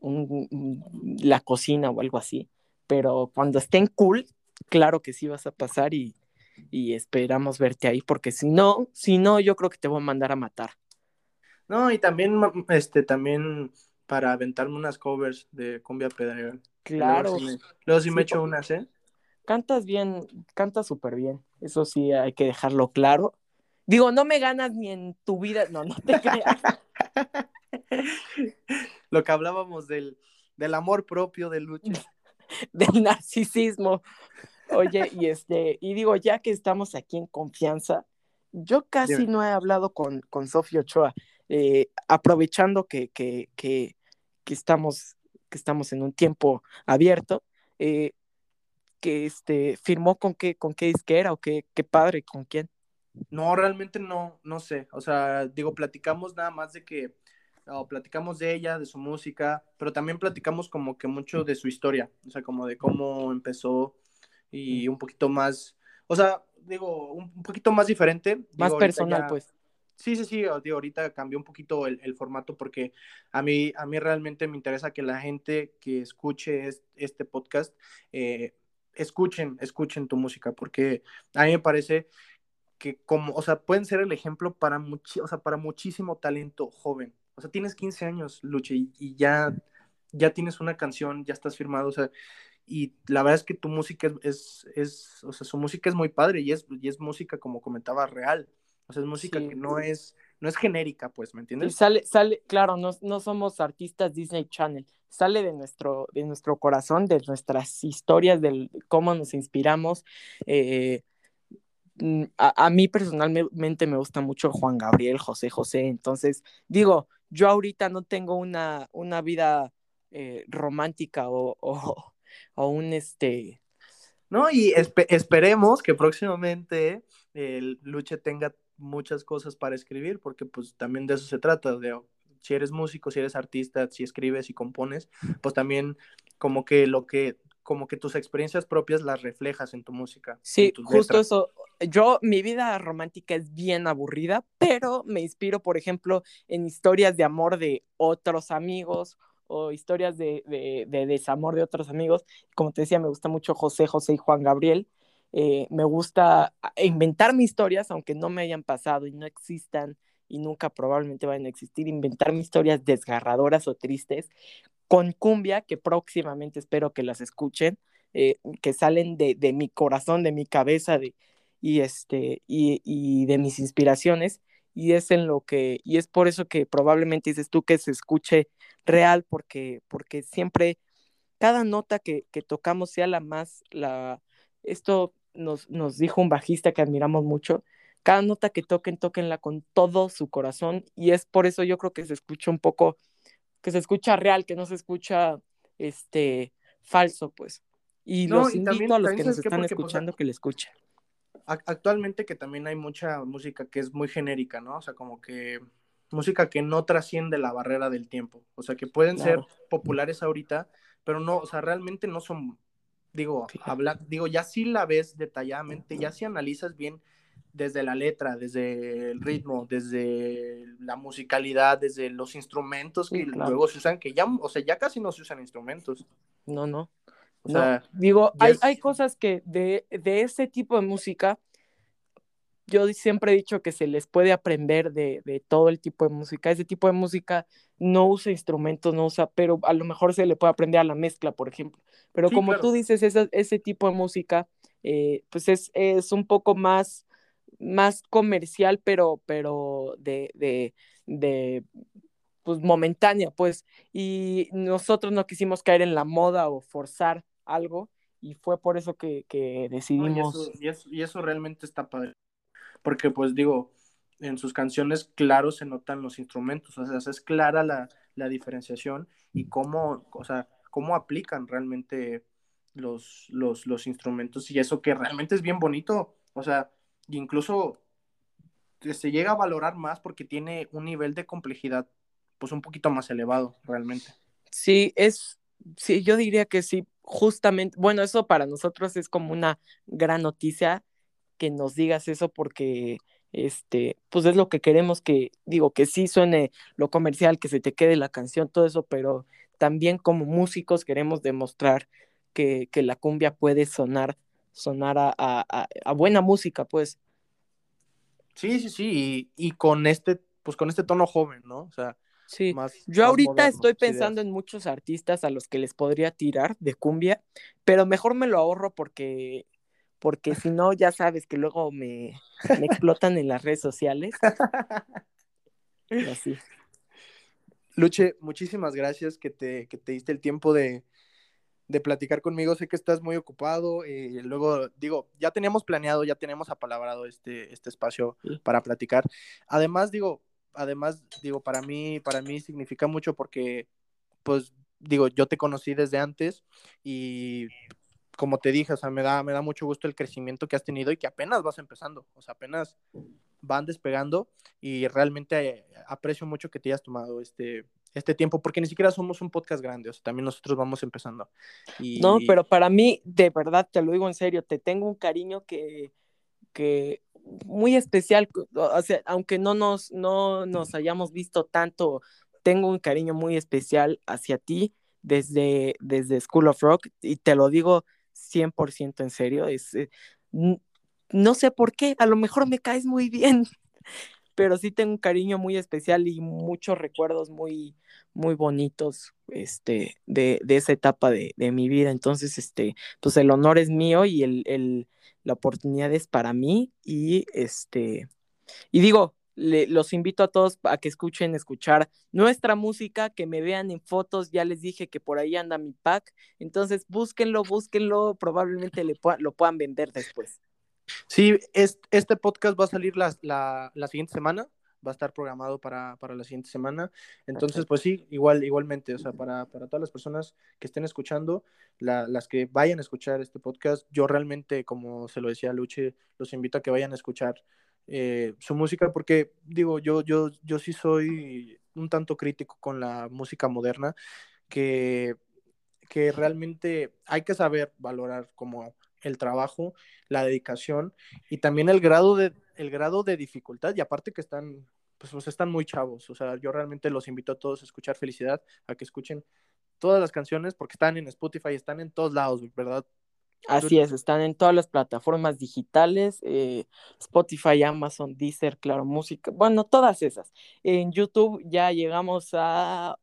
la cocina o algo así. Pero cuando estén cool, claro que sí vas a pasar y, y esperamos verte ahí, porque si no, si no, yo creo que te voy a mandar a matar. No, y también, este, también para aventarme unas covers de cumbia pedregal. Claro. Luego sí me, echo unas, ¿eh? Cantas bien, cantas súper bien. Eso sí hay que dejarlo claro. Digo, no me ganas ni en tu vida. No, no te creas. Lo que hablábamos del, del amor propio de Lucha. del narcisismo. Oye, y este, y digo, ya que estamos aquí en confianza, yo casi no he hablado con, con Sofía Ochoa, eh, aprovechando que, que, que, que, estamos, que estamos en un tiempo abierto, eh, que este, firmó con qué, con qué disquera o qué, qué padre, con quién. No, realmente no, no sé. O sea, digo, platicamos nada más de que, o platicamos de ella, de su música, pero también platicamos como que mucho de su historia, o sea, como de cómo empezó y un poquito más, o sea, digo, un, poquito más diferente. Más personal, pues. Sí, sí, sí, ahorita cambió un poquito el, formato porque a mí, a mí realmente me interesa que la gente que escuche este podcast eh, escuchen, escuchen tu música, porque a mí me parece que como, o sea, pueden ser el ejemplo para, muchi o sea, para muchísimo talento joven. O sea, tienes 15 años, Luche, y, ya, ya tienes una canción, ya estás firmado, o sea, y la verdad es que tu música es, es, o sea, su música es muy padre y es, y es música, como comentaba, real. O sea, es música que no es, no es genérica, pues, ¿me entiendes? Y sale, sale, claro, no, no somos artistas Disney Channel, sale de nuestro, de nuestro corazón, de nuestras historias, de cómo nos inspiramos. Eh, mm, a, a, mí personalmente me gusta mucho Juan Gabriel, José José, entonces digo, yo ahorita no tengo una, una vida eh, romántica o, o, o, un este... No, y esperemos que próximamente el Luche tenga muchas cosas para escribir, porque pues también de eso se trata, de si eres músico, si eres artista, si escribes y compones, pues también como que lo que como que tus experiencias propias las reflejas en tu música. Sí, justo eso. Yo, mi vida romántica es bien aburrida, pero me inspiro, por ejemplo, en historias de amor de otros amigos o historias de, de, desamor de otros amigos. Como te decía, me gusta mucho José, José y Juan Gabriel. Eh, me gusta inventar mis historias, aunque no me hayan pasado y no existan y nunca probablemente vayan a existir, inventar mis historias desgarradoras o tristes con cumbia, que próximamente espero que las escuchen, eh, que salen de, de, mi corazón, de mi cabeza de, y, este, y, y, de mis inspiraciones. Y es en lo que, y es por eso que probablemente dices tú que se escuche real, porque, porque siempre cada nota que, que tocamos sea la más, la, esto nos, nos dijo un bajista que admiramos mucho, cada nota que toquen, toquenla con todo su corazón y es por eso yo creo que se escucha un poco que se escucha real, que no se escucha este falso, pues. Y los invito a los que nos están pues, escuchando que le escuchen. Actualmente que también hay mucha música que es muy genérica, ¿no? O sea, como que música que no trasciende la barrera del tiempo. O sea, que pueden ser populares ahorita, pero no, o sea, realmente no son, digo, habla, digo, ya si la ves detalladamente, ya si analizas bien desde la letra, desde el ritmo, desde la musicalidad, desde los instrumentos que luego se usan, que ya, o sea, ya casi no se usan instrumentos. No, no. O sea, digo, hay, hay, cosas que de, de, ese tipo de música, yo siempre he dicho que se les puede aprender de, de, todo el tipo de música. Ese tipo de música no usa instrumentos, no usa, pero a lo mejor se le puede aprender a la mezcla, por ejemplo. Pero como tú dices, ese, ese tipo de música, eh, pues es, es un poco más más comercial, pero, pero de, de, de, pues momentánea, pues, y nosotros no quisimos caer en la moda o forzar algo, y fue por eso que, que decidimos. y, eso, y, eso, realmente está padre, porque pues digo, en sus canciones, claro, se notan los instrumentos, o sea, es clara la, la diferenciación y cómo, o sea, cómo aplican realmente los, los, los instrumentos y eso que realmente es bien bonito, o sea, incluso se llega a valorar más porque tiene un nivel de complejidad pues un poquito más elevado realmente. Sí, es, sí, yo diría que sí, justamente, bueno, eso para nosotros es como una gran noticia que nos digas eso porque este, pues es lo que queremos que, digo, que sí suene lo comercial, que se te quede la canción, todo eso, pero también como músicos queremos demostrar que, que la cumbia puede sonar, sonar a, a, a, buena música, pues. Sí, sí, sí, y, y, con este, pues con este tono joven, ¿no? O sea, Sí, yo ahorita estoy pensando en muchos artistas a los que les podría tirar de cumbia, pero mejor me lo ahorro porque, porque si no, ya sabes que luego me, me explotan en las redes sociales. así. Luche, muchísimas gracias que te, que te diste el tiempo de, de platicar conmigo. Sé que estás muy ocupado. y eh, luego, digo, ya teníamos planeado, ya teníamos apalabrado este, este espacio para platicar. Además, digo, además, digo, para mí, para mí significa mucho porque, pues, digo, yo te conocí desde antes y como te dije, o sea, me da, me da mucho gusto el crecimiento que has tenido y que apenas vas empezando, o sea, apenas van despegando y realmente aprecio mucho que te hayas tomado este, este tiempo, porque ni siquiera somos un podcast grande, o sea, también nosotros vamos empezando. Y... No, pero para mí, de verdad, te lo digo en serio, te tengo un cariño que, que muy especial, o sea, aunque no nos, no nos hayamos visto tanto, tengo un cariño muy especial hacia ti desde, desde School of Rock y te lo digo 100% en serio, es, eh, no sé por qué, a lo mejor me caes muy bien, pero sí tengo un cariño muy especial y muchos recuerdos muy, muy bonitos este, de, de esa etapa de, de, mi vida. Entonces, este, pues el honor es mío y el, el, la oportunidad es para mí y este, y digo, le, los invito a todos a que escuchen, escuchar nuestra música, que me vean en fotos, ya les dije que por ahí anda mi pack, entonces búsquenlo, búsquenlo, probablemente le lo puedan vender después. Sí, es, este podcast va a salir la, la, la siguiente semana, va a estar programado para, para la siguiente semana. Entonces, pues sí, igual, igualmente, o sea, para, para todas las personas que estén escuchando, la, las que vayan a escuchar este podcast, yo realmente, como se lo decía Luche, los invito a que vayan a escuchar eh, su música, porque digo, yo, yo, yo sí soy un tanto crítico con la música moderna, que, que realmente hay que saber valorar como el trabajo, la dedicación y también el grado de, el grado de dificultad y aparte que están, pues, están muy chavos, o sea, yo realmente los invito a todos a escuchar Felicidad, a que escuchen todas las canciones porque están en Spotify, están en todos lados, ¿verdad? Así es, están en todas las plataformas digitales, eh, Spotify, Amazon, Deezer, Claro Música, bueno, todas esas. En YouTube ya llegamos a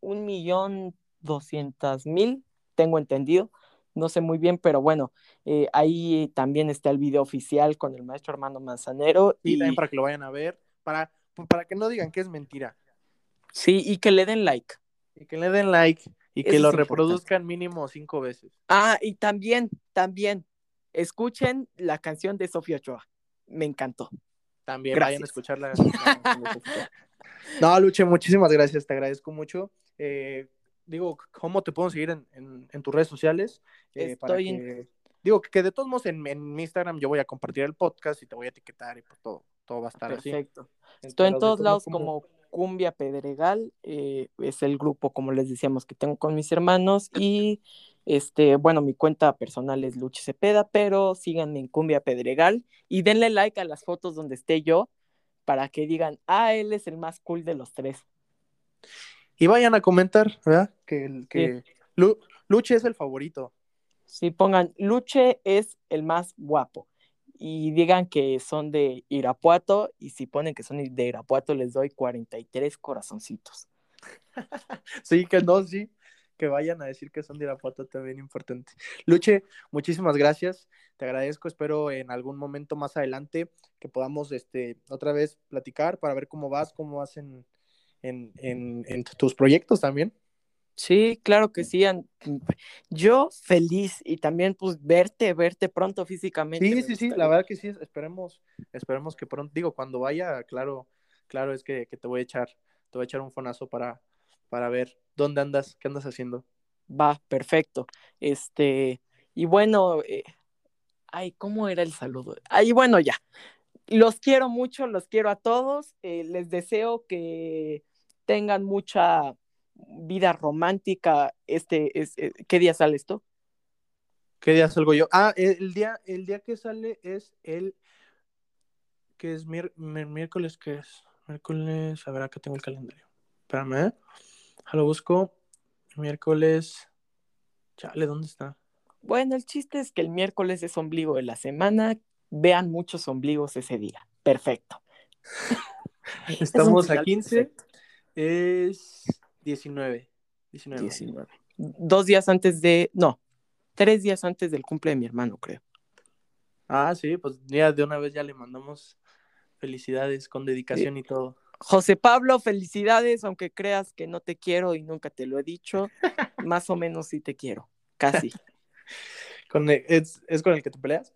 un millón doscientas mil, tengo entendido no sé muy bien, pero bueno, eh, ahí también está el video oficial con el maestro Armando Manzanero. Y, también para que lo vayan a ver, para, para que no digan que es mentira. Sí, y que le den like. Y que le den like y que lo reproduzcan mínimo cinco veces. Ah, y también, también, escuchen la canción de Sofía Ochoa. Me encantó. También vayan a escuchar la, No, Luche, muchísimas gracias, te agradezco mucho. Eh, digo, ¿cómo te puedo seguir en, en, tus redes sociales? Eh, Estoy en... Digo, que de todos modos en, en, mi Instagram yo voy a compartir el podcast y te voy a etiquetar y pues todo, todo va a estar así. Perfecto. Estoy en todos lados como... Cumbia Pedregal, eh, es el grupo, como les decíamos, que tengo con mis hermanos y este, bueno, mi cuenta personal es Luche Cepeda, pero síganme en Cumbia Pedregal y denle like a las fotos donde esté yo para que digan, ah, él es el más cool de los tres. Y vayan a comentar, ¿verdad? Que, que Luche es el favorito. Sí, pongan, Luche es el más guapo. Y digan que son de Irapuato, y si ponen que son de Irapuato, les doy 43 corazoncitos. sí, que no, sí. Que vayan a decir que son de Irapuato también importante. Luche, muchísimas gracias. Te agradezco. Espero en algún momento más adelante que podamos este, otra vez platicar para ver cómo vas, cómo vas en, en, en, tus proyectos también. Sí, claro que sí. Yo feliz y también pues verte, verte pronto físicamente. Sí, sí, sí, la verdad que sí, esperemos, esperemos que pronto, digo, cuando vaya, claro, claro es que, te voy a echar, te voy a echar un fonazo para, para ver dónde andas, qué andas haciendo. Va, perfecto. Este, y bueno, eh, ay, ¿cómo era el saludo? Ay, bueno, ya. Los quiero mucho, los quiero a todos. Eh, les deseo que tengan mucha vida romántica. Este, es, eh, ¿qué día sale esto? ¿Qué día salgo yo? Ah, el día, el día que sale es el que es miércoles, ¿qué es? Miércoles, a ver, acá tengo el calendario. Espérame, ¿eh? Lo busco. Miércoles. Chale, ¿dónde está? Bueno, el chiste es que el miércoles es ombligo de la semana. Vean muchos ombligos ese día. Perfecto. Estamos a 15. Es 19. 19. 19. Dos días antes de. No, tres días antes del cumple de mi hermano, creo. Ah, sí, pues ya de una vez ya le mandamos felicidades con dedicación y todo. José Pablo, felicidades, aunque creas que no te quiero y nunca te lo he dicho, más o menos sí te quiero, casi. ¿Con ¿es, con el que te peleas?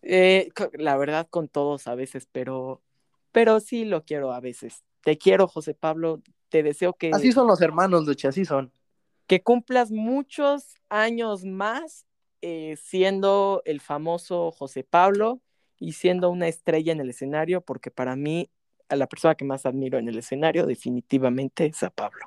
Eh, la verdad, con todos a veces, pero, pero sí lo quiero a veces. Te quiero, José Pablo, te deseo que... Así son los hermanos, Lucha, así son que cumplas muchos años más eh, siendo el famoso José Pablo y siendo una estrella en el escenario, porque para mí, a la persona que más admiro en el escenario definitivamente es a Pablo.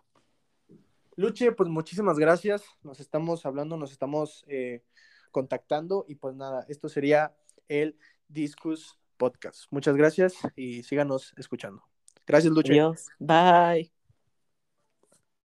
Luche, pues muchísimas gracias. Nos estamos hablando, nos estamos eh, contactando y pues nada, esto sería el Discus Podcast. Muchas gracias y síganos escuchando. Gracias, Luche. Adiós. Bye.